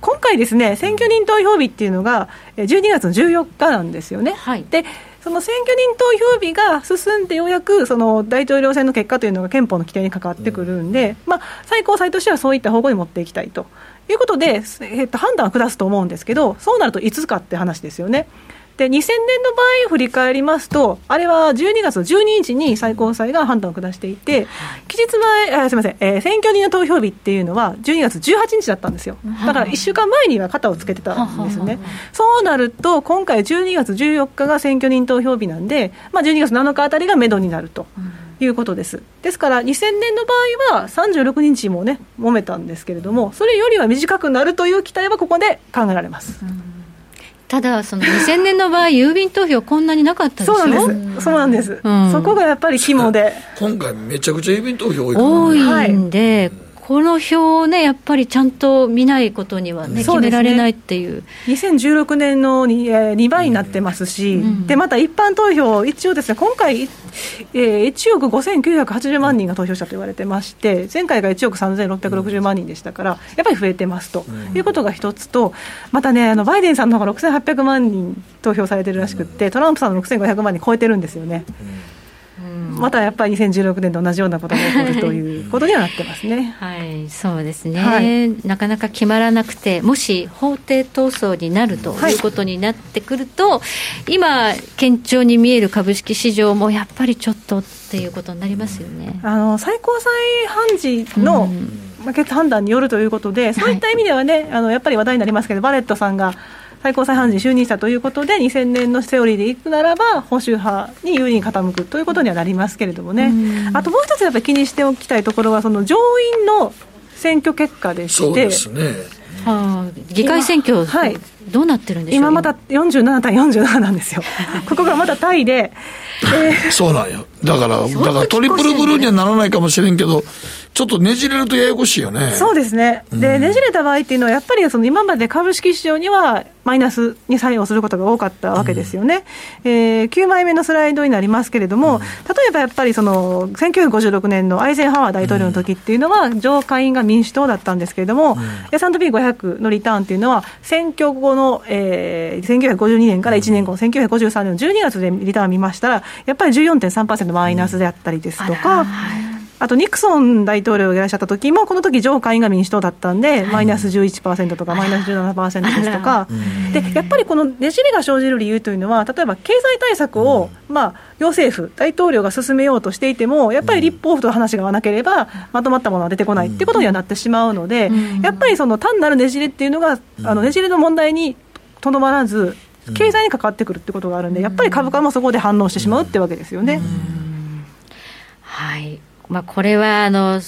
今回ですね、選挙人投票日っていうのが、12月の14日なんですよね。はい、でその選挙人投票日が進んでようやくその大統領選の結果というのが憲法の規定に関わってくるんで、まあ、最高裁としてはそういった方向に持っていきたいということで、えっと、判断を下すと思うんですけど、そうなるといつかって話ですよね。で2000年の場合を振り返りますと、あれは12月12日に最高裁が判断を下していて、期日前、あすみません、えー、選挙人の投票日っていうのは、12月18日だったんですよ、だから1週間前には肩をつけてたんですね、そうなると、今回、12月14日が選挙人投票日なんで、まあ、12月7日あたりがめどになると。いうことです。ですから、2000年の場合は36日もね、揉めたんですけれども、それよりは短くなるという期待はここで考えられます。うんただ、その2000年の場合、郵便投票、こんなになかったでしょ？そうなんです、そうなんです、うん、そこがやっぱり肝で。今回、めちゃくちゃ郵便投票多い多いんで、はいこの表をね、やっぱりちゃんと見ないことにはね、決められないっていう。2016年の 2, 2倍になってますし、うん、でまた一般投票、一応ですね、今回、えー、1億5980万人が投票したと言われてまして、前回が1億3660万人でしたから、やっぱり増えてますと、いうことが一つと、またね、あのバイデンさんの方が6800万人投票されてるらしくって、トランプさんの6500万人超えてるんですよね。うんまたやっぱり2016年と同じようなことが起こるということにはなってますね。はい、そうですね、はい、なかなか決まらなくて、もし法廷闘争になるとい。うことになってくると、はい、今、堅調に見える株式市場もやっぱりちょっとっていうことになりますよね。あの最高裁判事の、決判断によるということで、そういった意味ではね、あのやっぱり話題になりますけど、バレットさんが最高裁判事に就任したということで、2000年のセオリーでいくならば、保守派に有利に傾くということにはなりますけれどもね、あともう一つやっぱり気にしておきたいところは、その上院の選挙結果でして。そうですね。はあ、議会選挙、はい、どうなってるんでしょう？今まだ47対47なんですよ、ここがまだタイで、えー、そうなんよ、だから、だからトリプルブルーにはならないかもしれんけど、ちょっとねじれるとややこしいよね。そうですね。で、ねじれた場合っていうのは、やっぱりその今まで株式市場にはマイナスに作用することが多かったわけですよね。うん、えー、9枚目のスライドになりますけれども、うん、例えばやっぱりその、1956年のアイゼンハワー大統領の時っていうのは、上下院が民主党だったんですけれども、うん、S&P500 のリターンっていうのは、選挙後の、えー、1952年から1年後、1953年の12月でリターン見ましたら、やっぱり14.3%マイナスであったりですとか、あとニクソン大統領がいらっしゃった時も、この時上下院が民主党だったんで、マイナス11%とか、マイナス17%ですとか、でやっぱりこのねじれが生じる理由というのは、例えば経済対策を、まあ、行政府、大統領が進めようとしていても、やっぱり立法府と話が合わなければ、まとまったものは出てこないっていうことにはなってしまうので、やっぱりその単なるねじれっていうのが、あのねじれの問題にとどまらず、経済に関わってくるってことがあるんで、やっぱり株価もそこで反応してしまうってわけですよね。はいまあ、これはあの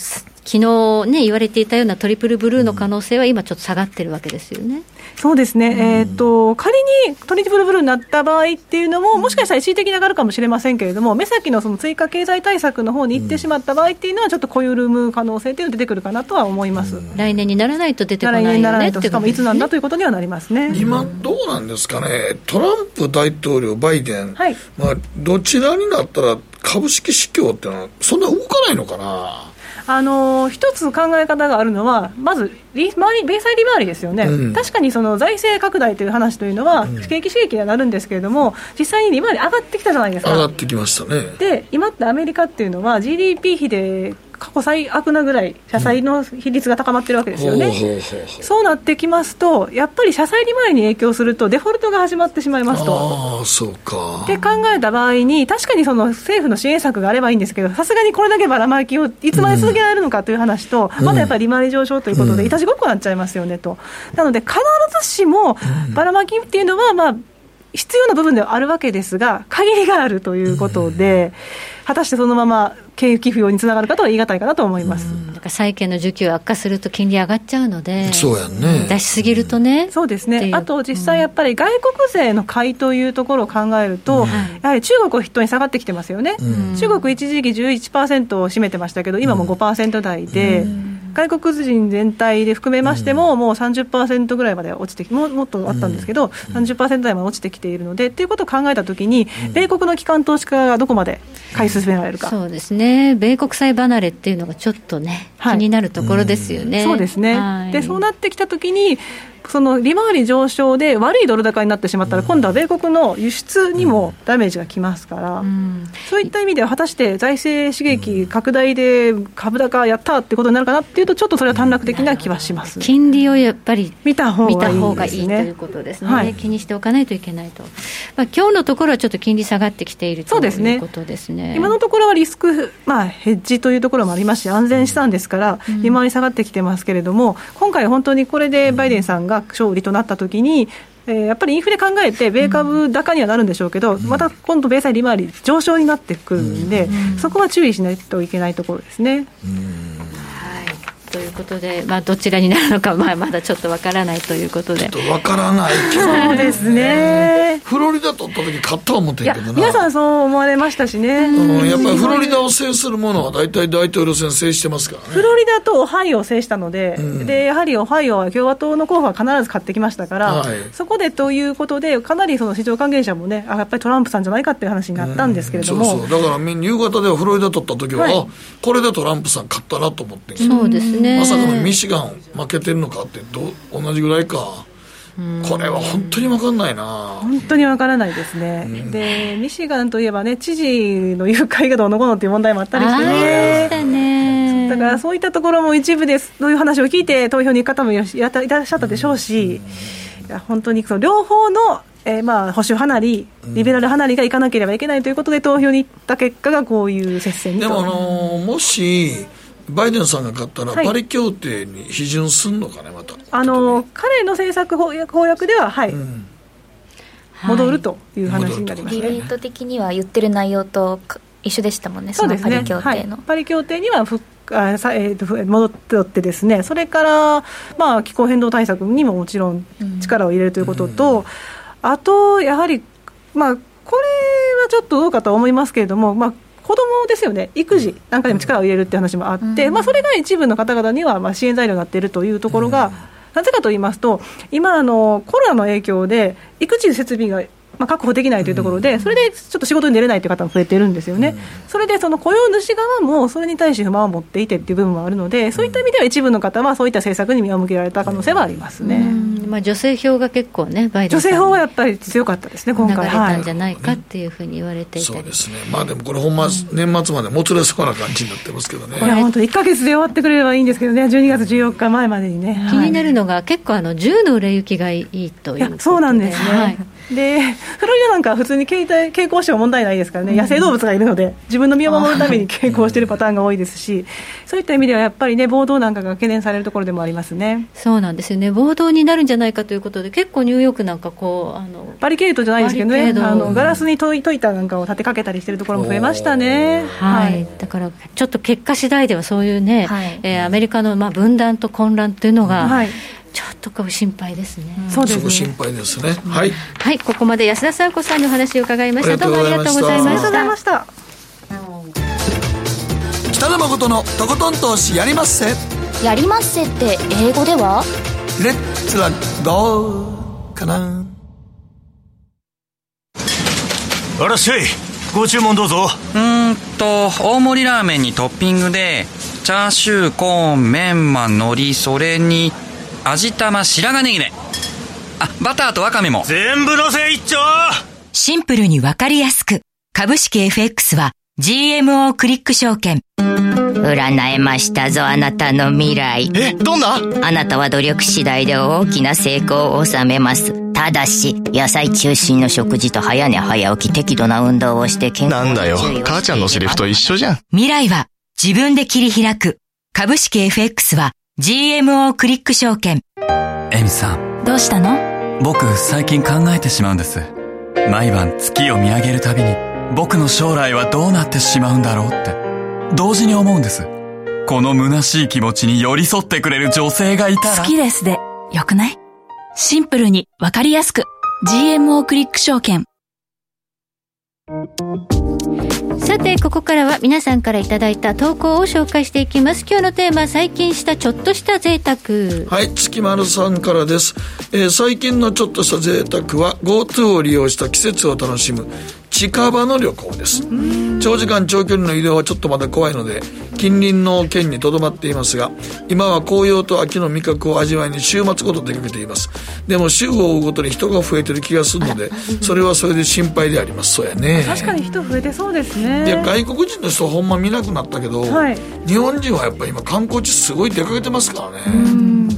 昨日ね、言われていたようなトリプルブルーの可能性は今、ちょっと下がってるわけですよね。そうですね、うん、えーと、仮にトリプルブルーになった場合っていうのも、もしかしたら一時的に上がるかもしれませんけれども、目先のその追加経済対策の方に行ってしまった場合っていうのは、ちょっと小緩む可能性っていうのが出てくるかなとは思います、うん、来年にならないと出てこないよね。来年にならないと、しかもいつなんだとい。うことにはなりますね今、どうなんですかね、トランプ大統領、バイデン、はい。まあ、どちらになったら株式市況っていうのは、そんな動かないのかな？あの一つ考え方があるのは、まず利回り、米債利回りですよね、うん、確かにその財政拡大という話というのは、景気刺激にはなるんですけれども、実際に利回り上がってきたじゃないですか。上がってきましたね。で今ってアメリカっていうのは GDP 比で過去最悪なぐらい、社債の比率が高まってるわけですよね、うん、そうなってきますと、やっぱり社債利回りに影響すると、デフォルトが始まってしまいますと。あそうか。って考えた場合に、確かにその政府の支援策があればいいんですけど、さすがにこれだけばらまきをいつまで続けられるのかという話と、うん、まだやっぱり利回り上昇ということで、いたちごっこになっちゃいますよねと。なので、必ずしもばらまきっていうのは、まあ、必要な部分ではあるわけですが、限りがあるということで、果たしてそのまま景気不要につながるかとは言い難いかなと思います。だから債券の需給悪化すると金利上がっちゃうので、そうやね。出しすぎるとね。そうですね。あと実際やっぱり外国勢の買いというところを考えると、うん、やはり中国を筆頭に下がってきてますよね。うん、中国一時期11%を占めてましたけど、今も5%台で、うん外国人全体で含めましても、もう30%ぐらいまで落ちてきももっとあったんですけど、うん、30%台まで落ちてきているので、っていうことを考えたときに、米国の機関投資家がどこまで買い進められるか、そうですね、米国債離れっていうのがちょっとね、はい、気になるところですよね。うそうですね、はい、でそうなってきたときに、その利回り上昇で悪いドル高になってしまったら、今度は米国の輸出にもダメージがきますから、うん、そういった意味では、果たして財政刺激拡大で株高やったってことになるかなっていうと、ちょっとそれは短絡的な気はします、金利をやっぱり見た方がいい、ね、ということですね、はい、気にしておかないといけないと、まあ今日のところはちょっと金利下がってきているということですね。今のところはリスク、まあ、ヘッジというところもありますし、安全資産ですから、利回り下がってきてますけれども、今回、本当にこれでバイデンさんが勝利となったときに、えー、やっぱりインフレ考えて、米株高にはなるんでしょうけど、うん、また今度、米債利回り上昇になってくるんで、うん、そこは注意しないといけないところですね。うんということで、まあ、どちらになるのか、まあ、まだちょっとわからないということで。わからないけど、そうですね。フロリダ取った時買った思ってんけどな。皆さんそう思われましたしね。うん、やっぱりフロリダを制するものは大体大統領選制してますからね。フロリダとオハイオを制したので、うん、で、やはりオハイオは共和党の候補は必ず買ってきましたから、はい、そこでということで、かなりその市場関係者もね、あ、やっぱりトランプさんじゃないかっていう話になったんですけれども。うん、そうそうだから夕方ではフロリダ取った時は、はい、あ、これでトランプさん買ったなと思ってそうですね。まさかのミシガン負けてるのかってど同じぐらいか。これは本当に分かんないな。本当に分からないですね、うん、でミシガンといえばね、知事の誘拐がどうのこうのっていう問題もあったりしてね、ね。だからそういったところも一部です、そういう話を聞いて、投票に行く方もいらっしゃったでしょうし、いや本当にその両方のえー、まあ保守離り、リベラル離りがいかなければいけないということで、投票に行った結果がこういう接戦でも、あのー、もしバイデンさんが勝ったら、パリ協定に批准すんのかね、また。あの彼の政策公約公約では、はい、うん、戻るという話になりますね。ディベート的には言ってる内容と一緒でしたもんね、そのパリ協定の。ね、パリ協定にはふあさ、えー、と戻ってってですね、それから、まあ、気候変動対策にももちろん力を入れるということと、うん、あと、やはり、まあ、これはちょっとどうかと思いますけれども、まあ、子供ですよね、育児なんかにも力を入れるって話もあって、うん、まあ、それが一部の方々にはまあ支援材料になっているというところが、うん、なぜかと言いますと、今あの、コロナの影響で、育児設備がまあ、確保できないというところで、それでちょっと仕事に出れないという方も増えてるんですよね、それでその雇用主側もそれに対して不満を持っていてっていう部分もあるので、そういった意味では一部の方はそういった政策に目を向けられた可能性はありますね、まあ、女性票が結構ね、バイデン女性票はやっぱり強かったですね、今回。流れたんじゃないかっていうふうに言われていたり、そうですね、まあでもこれ、ほんま、年末までもつれそうな感じになってますけどね。これ本当、1か月で終わってくれればいいんですけどね、12月14日前までにね。気になるのが、結構あの、銃の売れ行きがいいというそうなんですね。はいでフロリダなんかは普通に携帯傾向しても問題ないですからね、野生動物がいるので、自分の身を守るために傾向しているパターンが多いですし、そういった意味ではやっぱりね、暴動なんかが懸念されるところでもありますね。そうなんですよね、暴動になるんじゃないかということで、結構ニューヨークなんかこう、あのバリケードじゃないですけどね、あのガラスにといといたなんかを立てかけたりしてるところも増えましたね。はい、はい、だからちょっと結果次第ではそういうね、はい、えー、アメリカのまあ分断と混乱というのが、はいちょっと心配ですね。そうですね。心配ですね。はい。はい、ここまで安田紗子さんの話を伺いました。どうもありがとうございました。ありがとうございました。北野誠のとことん投資やりまっせ。やりまっせって英語では？レッツはゴーかな。あらっしゃい。ご注文どうぞ。うんと大盛りラーメンにトッピングでチャーシューコーンメンマ海苔それに。味玉白髪ネギね。あバターとワカメも。全部のせ一丁。シンプルにわかりやすく。株式 FX は GMO クリック証券。占えましたぞあなたの未来。えどんな？あなたは努力次第で大きな成功を収めます。ただし野菜中心の食事と早寝早起き適度な運動をして健康なんだよ。母ちゃんのセリフと一緒じゃん。未来は自分で切り開く。株式 FX は GMO クリック証券。エミさん。どうしたの？僕、最近考えてしまうんです。毎晩月を見上げるたびに、僕の将来はどうなってしまうんだろうって、同時に思うんです。この虚しい気持ちに寄り添ってくれる女性がいたら。好きですで、よくない？シンプルにわかりやすく。GMO クリック証券。さてここからは皆さんからいただいた投稿を紹介していきます。今日のテーマ最近したちょっとした贅沢。はい月丸さんからです、えー、最近のちょっとした贅沢は GoTo を利用した季節を楽しむ。近場の旅行です。長時間長距離の移動はちょっとまだ怖いので近隣の県にとどまっていますが今は紅葉と秋の味覚を味わいに週末ごと出かけています。でも週を追うごとに人が増えてる気がするのでそれはそれで心配であります。そうやね。確かに人増えてそうですね。いや外国人の人ほんま見なくなったけど、はい、日本人はやっぱり今観光地すごい出かけてますからね。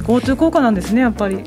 GoTo 効果なんですねやっぱり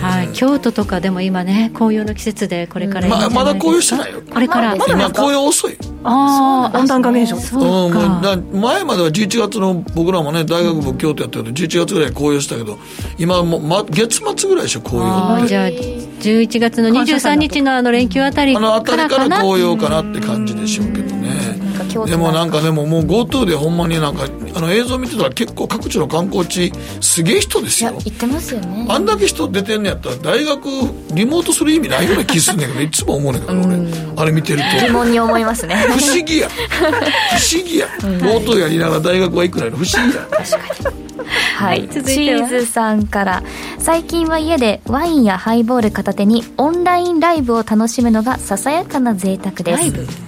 はい、京都とかでも今ね紅葉の季節でこれからままだ紅葉してないよ。これから今紅葉遅いああ温暖化現象そうか、うん、前までは11月の僕らもね大学部京都やったけど11月ぐらい紅葉したけど今もう、ま、月末ぐらいでしょ紅葉ってじゃあ11月の23日のあの連休あたりからかなあの辺りから紅葉かなって感じでしょうけどねでもなんか。でももう GoTo でほんまになんかあの映像見てたら結構各地の観光地すげえ人ですよ。行ってますよね。あんだけ人出てんねやったら大学リモートする意味ないような気すんねんけど いつも思うねんけど俺。あれ見てると。疑問に思いますね。不思議や。不思議や。GoTo やりながら大学は行くないの不思議や。確かに。はい、チーズさんから。最近は家でワインやハイボール片手にオンラインライブを楽しむのがささやかな贅沢です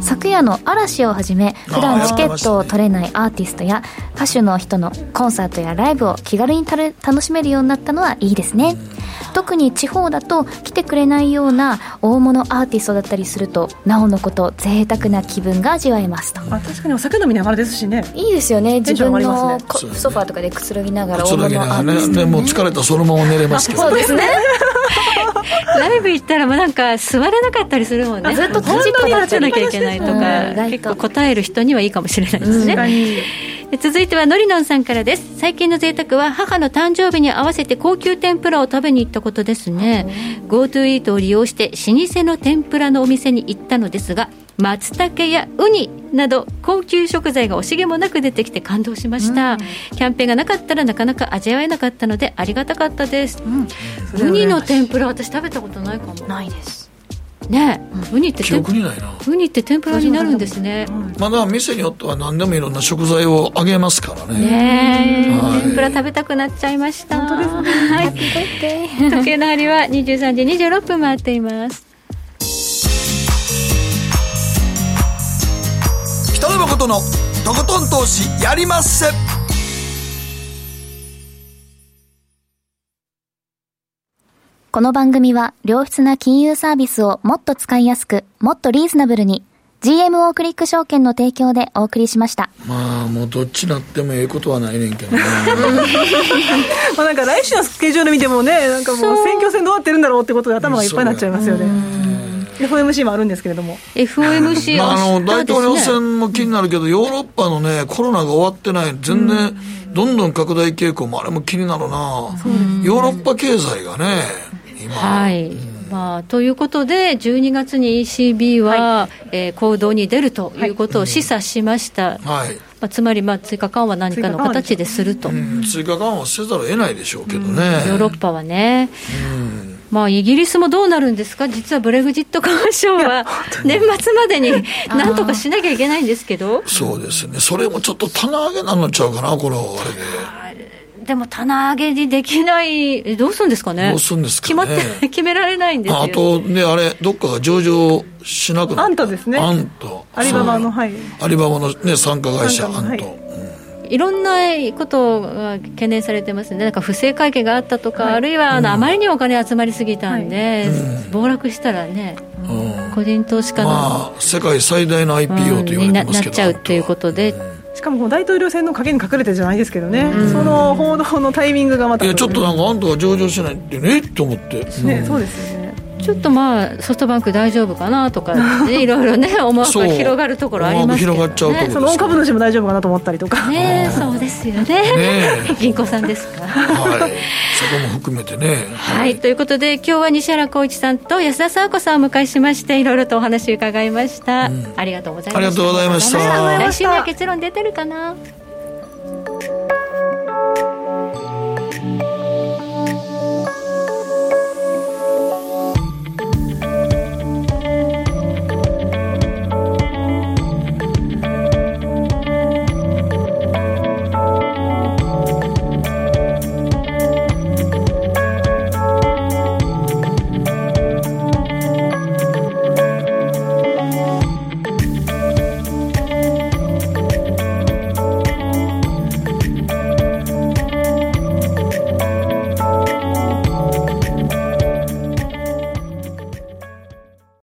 昨夜の嵐をはじめ普段チケットを取れないアーティストや歌手の人のコンサートやライブを気軽に楽しめるようになったのはいいですね。特に地方だと来てくれないような大物アーティストだったりするとなおのこと贅沢な気分が味わえますと。あ確かにお酒飲みながらですしね。いいですよね。自分の、ね、ソファーとかでくつろぎながら大物アーティスト、ね、もう疲れたそのまま寝れますけど。そうですね ライブ行ったらもうなんか座れなかったりするもんね。ずっと立ちっぱなしなきゃいけないとか、結構答える人にはいいかもしれないですね、続いてはのりのんさんからです。最近の贅沢は母の誕生日に合わせて高級天ぷらを食べに行ったことですね。GoTo イー。トを利用して老舗の天ぷらのお店に行ったのですが松茸やウニなど高級食材が惜しげもなく出てきて感動しました、うん、キャンペーンがなかったらなかなか味わえなかったのでありがたかったです、うん、ウニの天ぷら私食べたことないかも。ないです。ね、うん、ウニって記憶にないな。ウニって天ぷらになるんですね、まだ店によっては何でもいろんな食材をあげますからね。ね、はい、天ぷら食べたくなっちゃいました。本当ですね、はい、時計の針は23時26分回っています北野誠のとことん投資やりまっせこの番組は良質な金融サービスをもっと使いやすく、もっとリーズナブルに GMO クリック証券の提供でお送りしました。まあ、もうどっちなってもええことはないねんけどね。まあなんか来週のスケジュール見てもね、なんかもう選挙戦どうなってるんだろうってことで頭がいっぱいになっちゃいますよね。FOMC もあるんですけれども。FOMC、まあ、あの、大統領選も気になるけど、ヨーロッパのね、コロナが終わってない、全然、どんどん拡大傾向もあれも気になるな、ヨーロッパ経済がね、はい、まあ、ということで、12月に ECB は、はい、えー、行動に出るということを示唆しました。はい、まあ、つまり、まあ、追加緩和何かの形ですると、うん、追加緩和せざるを得ないでしょうけどね、うん、ヨーロッパはね、うんまあ、イギリスもどうなるんですか、実はブレグジット交渉は年末までになんとかしなきゃいけないんですけど。そうですね、それもちょっと棚上げなのちゃうかな、これはあれで。でも棚上げにできない、どうするんですかね、どうするんですか、ね、決まって 決められないんですよ。あとね、あれ、どっかが上場しなくなった、アントですね、アント、アリババの、はい、アリババの、ね、参加会社、アント。いろんなことが懸念されてますね、なんか不正会計があったとか、はい、あるいはあの、あまりにお金集まりすぎたんで、暴落したらね、うん、個人投資家の、まあ、世界最大の IPO と言われてますけど、なっちゃうということで。しかも大統領選の陰に隠れてじゃないですけどね、その報道のタイミングがまた。いやちょっとなんかあんたが上場しないってねと思って、ね、そうですよねちょっとまあソフトバンク大丈夫かなとか、ね、いろいろね思惑が広がるところありますけど、ね、広がっちゃうところ、その大株主も大丈夫かなと思ったりとか。ねそうですよね。ね 銀行さんですか。はい。そこも含めてね。はい、ということで今日は西原浩一さんと安田佐和子さんをお迎えしましていろいろとお話伺いました、うん、ありがとうございました。ありがとうございました。来週は結論出てるかな